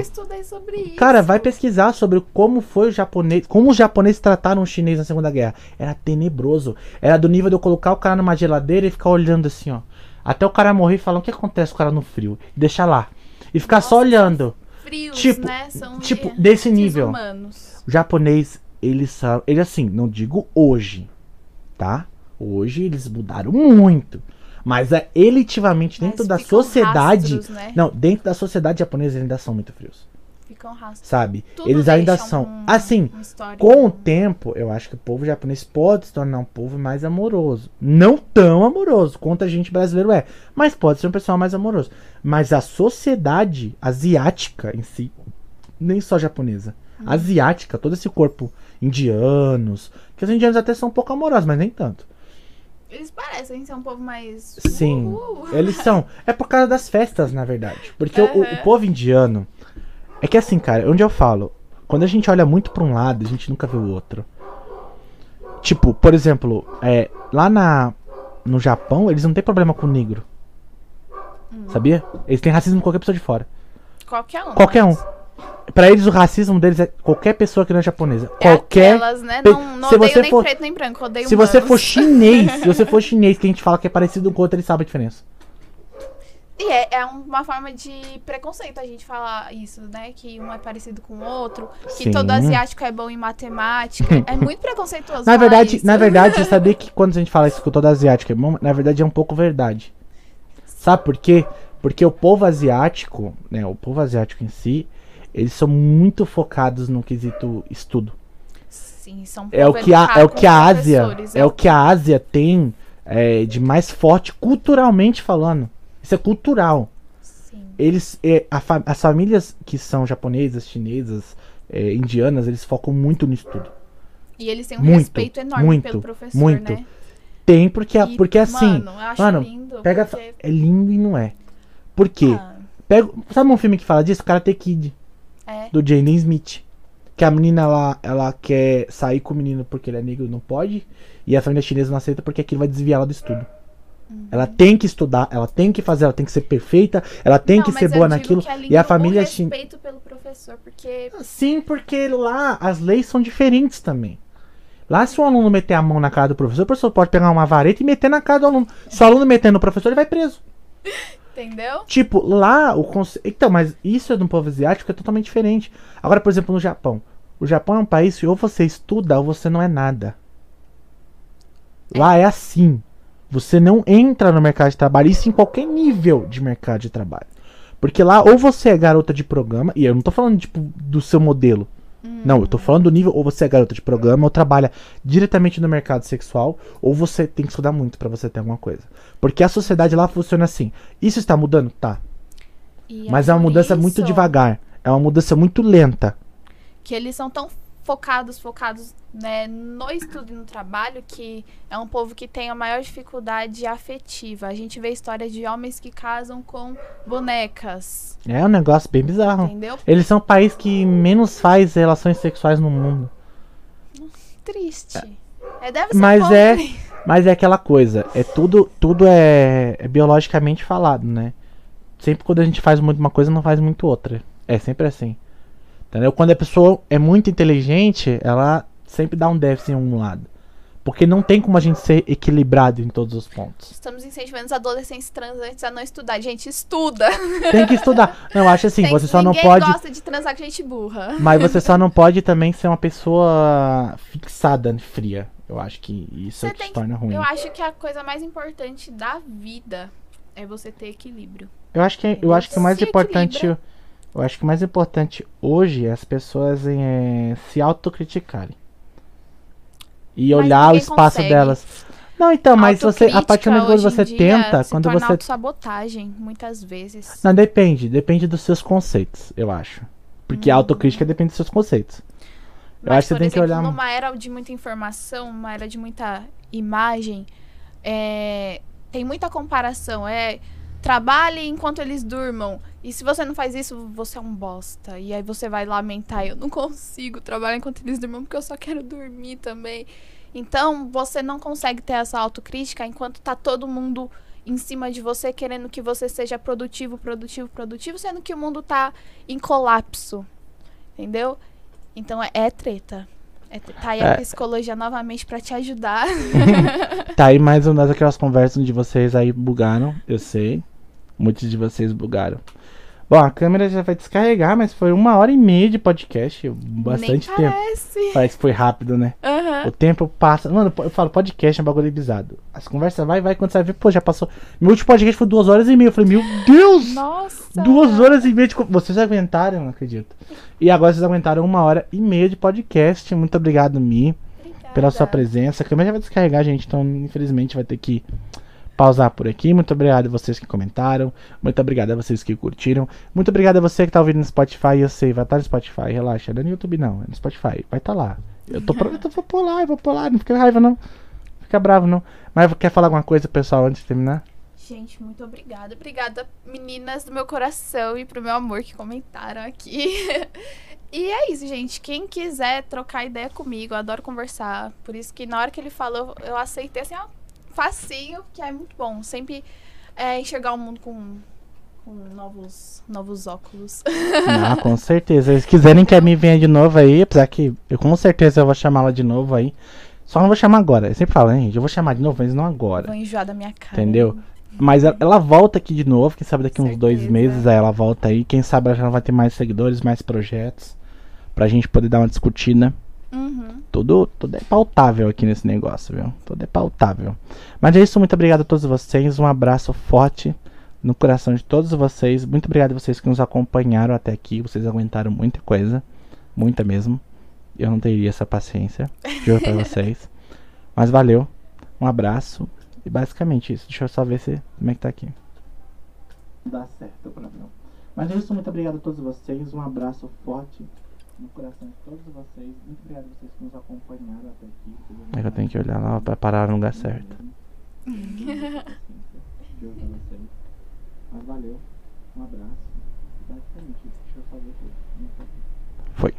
Cara, vai pesquisar sobre como foi o japonês, como os japoneses trataram o chinês na Segunda Guerra. Era tenebroso. Era do nível de eu colocar o cara numa geladeira e ficar olhando assim, ó. Até o cara morrer e falar o que acontece com o cara no frio. E deixar lá. E ficar só Nossa, olhando. Frios, tipo- né? São tipo, é, desse nível. desumanos. O japonês, eles são. Ele assim, não digo hoje, tá? Hoje eles mudaram muito. Mas é elitivamente dentro Mas da sociedade. rastros, né? Não, dentro da sociedade japonesa eles ainda são muito frios. Ficam rastros. Sabe? Tudo eles ainda são. um- Assim, com o tempo, eu acho que o povo japonês pode se tornar um povo mais amoroso. Não tão amoroso quanto a gente brasileiro é. Mas pode ser um pessoal mais amoroso. Mas a sociedade asiática em si, nem só japonesa, Hum. asiática, todo esse corpo indianos, que os indianos até são um pouco amorosos, mas nem tanto. Eles parecem ser um povo mais. Sim. Uhul. Eles são. [LAUGHS] É por causa das festas, na verdade. Porque o- o, o povo indiano. É que assim, cara, onde eu falo, quando a gente olha muito pra um lado, a gente nunca vê o outro. Tipo, por exemplo, é, lá na, no Japão, eles não têm problema com negro. Hum. Sabia? Eles têm racismo com qualquer pessoa de fora. Qualquer um. Qualquer um. Pra eles, o racismo deles é qualquer pessoa que não é japonesa. É qualquer. aquelas, né? Não, não se odeio você nem for- preto nem branco, odeio Se você humanos. for chinês, se você [LAUGHS] for chinês que a gente fala que é parecido com o outro, ele sabe a diferença. E é, é uma forma de preconceito a gente falar isso, né? Que um é parecido com o outro, que Sim. todo asiático é bom em matemática. [LAUGHS] é muito preconceituoso. Na verdade, isso. na verdade, você [LAUGHS] sabia que quando a gente fala isso que todo asiático é bom, na verdade é um pouco verdade. Sabe por quê? Porque o povo asiático, né, o povo asiático em si, eles são muito focados no quesito estudo. Sim, são É o que a, é o que a Ásia, professores, é o que a Ásia tem é, de mais forte culturalmente falando. Isso é cultural. Sim. Eles, é, a as famílias que são japonesas, chinesas, é, indianas, eles focam muito no estudo. E eles têm um Muito, respeito enorme muito, pelo professor, muito. né? Tem porque, E, porque assim, Mano, eu acho mano, lindo. Pega. porque- É lindo e não é. Por quê? Ah, Pega, sabe um filme que fala disso? Karate Kid, é. do Jaden Smith. Que a menina, ela, ela quer sair com o menino porque ele é negro, não pode. E a família chinesa não aceita porque aquilo vai desviar ela do estudo. Uhum. Ela tem que estudar, ela tem que fazer, ela tem que ser perfeita, ela tem Não, que ser boa naquilo. é E a família o chin- respeito pelo professor, porque Sim, porque lá as leis são diferentes também. Lá, se o aluno meter a mão na cara do professor, o professor pode pegar uma vareta e meter na cara do aluno. Se o aluno meter no professor, ele vai preso. [LAUGHS] entendeu? Tipo, lá o conceito. Então, mas isso é um povo asiático é totalmente diferente. Agora, por exemplo, no Japão. O Japão é um país que ou você estuda ou você não é nada. Lá é assim. Você não entra no mercado de trabalho, isso em qualquer nível de mercado de trabalho. Porque lá, ou você é garota de programa, e eu não tô falando, tipo, do seu modelo. Não, eu tô falando do nível, ou você é garota de programa, ou trabalha diretamente no mercado sexual, ou você tem que estudar muito pra você ter alguma coisa. Porque a sociedade lá funciona assim. Isso está mudando? Tá. E Mas é uma por mudança muito isso devagar. É uma mudança muito lenta. Que eles são tão focados, focados né, no estudo e no trabalho, que é um povo que tem a maior dificuldade afetiva. A gente vê histórias de homens que casam com bonecas, É um negócio bem bizarro. entendeu? Eles são o país que menos faz relações sexuais no mundo. Triste. É, deve ser Mas bom, é-? Mas é aquela coisa, é tudo, tudo é, é biologicamente falado, né? Sempre quando a gente faz muito uma coisa, não faz muito outra. É sempre assim. Entendeu? Quando a pessoa é muito inteligente, ela sempre dá um déficit em um lado. Porque não tem como a gente ser equilibrado em todos os pontos. Estamos incentivando os adolescentes transantes a não estudar. Gente, estuda. Tem que estudar. [LAUGHS] Não, eu acho assim, Tem- você só não pode. gosta de transar com gente burra. Mas você só não [LAUGHS] pode também ser uma pessoa fixada, fria. Eu acho que isso é Você que se torna ruim. Eu acho que a coisa mais importante da vida é você ter equilíbrio. Eu acho que eu acho que o mais importante, equilibra. Eu acho que o mais importante hoje é as pessoas eh, se autocriticarem. E Mas olhar o espaço consegue. delas. Não, então, mas você a partir do momento que você tenta, se quando você autossabotagem, muitas vezes. Não, depende, depende dos seus conceitos, eu acho. Porque a autocrítica depende dos seus conceitos. Eu Mas, acho que você tem que olhar numa era de muita informação, uma era de muita imagem, é, tem muita comparação. É trabalhe enquanto eles durmam. E se você não faz isso, você é um bosta. E aí você vai lamentar, eu não consigo trabalhar enquanto eles durmam porque eu só quero dormir também. Então, você não consegue ter essa autocrítica enquanto tá todo mundo em cima de você querendo que você seja produtivo, produtivo, produtivo, sendo que o mundo tá em colapso. Entendeu? Então é, é treta. É, tá aí a É. psicologia novamente pra te ajudar. [LAUGHS] Tá aí mais uma daquelas conversas onde vocês aí bugaram, eu sei. Muitos de vocês bugaram. Bom, a câmera já vai descarregar, mas foi uma hora e meia de podcast. Bastante Nem tempo. parece. Que foi rápido, né? Aham. O tempo passa. Mano, eu falo, podcast é um bagulho bizarro. As conversas vai, vai, quando você vai ver, pô, já passou. Meu último podcast foi duas horas e meia. Eu falei, meu Deus! Nossa. Duas horas e meia de. Vocês aguentaram, não acredito. E agora vocês aguentaram uma hora e meia de podcast. Muito obrigado, Mi, Obrigada. pela sua presença. A câmera já vai descarregar, gente, então infelizmente vai ter que pausar por aqui. Muito obrigado a vocês que comentaram. Muito obrigado a vocês que curtiram. Muito obrigado a você que tá ouvindo no Spotify. Eu sei, vai estar no Spotify, relaxa. Não é no YouTube, não, é no Spotify. Vai estar lá. Eu tô pronto, eu vou lá, eu vou lá. Não fica raiva, não. Fica bravo, não. Mas quer falar alguma coisa, pessoal, antes de terminar? Gente, muito obrigada. Obrigada, meninas do meu coração e pro meu amor que comentaram aqui. [LAUGHS] e é isso, gente. Quem quiser trocar ideia comigo, eu adoro conversar. Por isso que na hora que ele falou, eu aceitei assim, ó, facinho, que é muito bom. Sempre é, enxergar o mundo com, com novos, novos óculos. Ah, [LAUGHS] com certeza. Se quiserem que a Mi venha de novo aí, apesar que eu com certeza eu vou chamá-la de novo aí. Só não vou chamar agora. Eu sempre falo, hein, gente? Eu vou chamar de novo, mas não agora. Vou enjoar da minha cara. Entendeu? Mas ela, ela volta aqui de novo, quem sabe daqui uns dois Certeza. meses aí ela volta aí. Quem sabe ela já vai ter mais seguidores, mais projetos. Pra gente poder dar uma discutida. Uhum. Tudo, tudo é pautável aqui nesse negócio, viu? Tudo é pautável. Mas é isso, muito obrigado a todos vocês. Um abraço forte no coração de todos vocês. Muito obrigado a vocês que nos acompanharam até aqui. Vocês aguentaram muita coisa. Muita mesmo. Eu não teria essa paciência. Juro pra [LAUGHS] vocês. Mas valeu. Um abraço. E basicamente isso. Deixa eu só ver se como é que tá aqui. Dá certo pra mim. Mas é isso, muito obrigado a todos vocês. Um abraço forte no coração de todos vocês. Muito obrigado a vocês que nos acompanharam até aqui. É que eu tenho que olhar lá pra parar no lugar certo. Mas valeu. Um abraço. Basicamente. Deixa eu fazer tudo. Foi.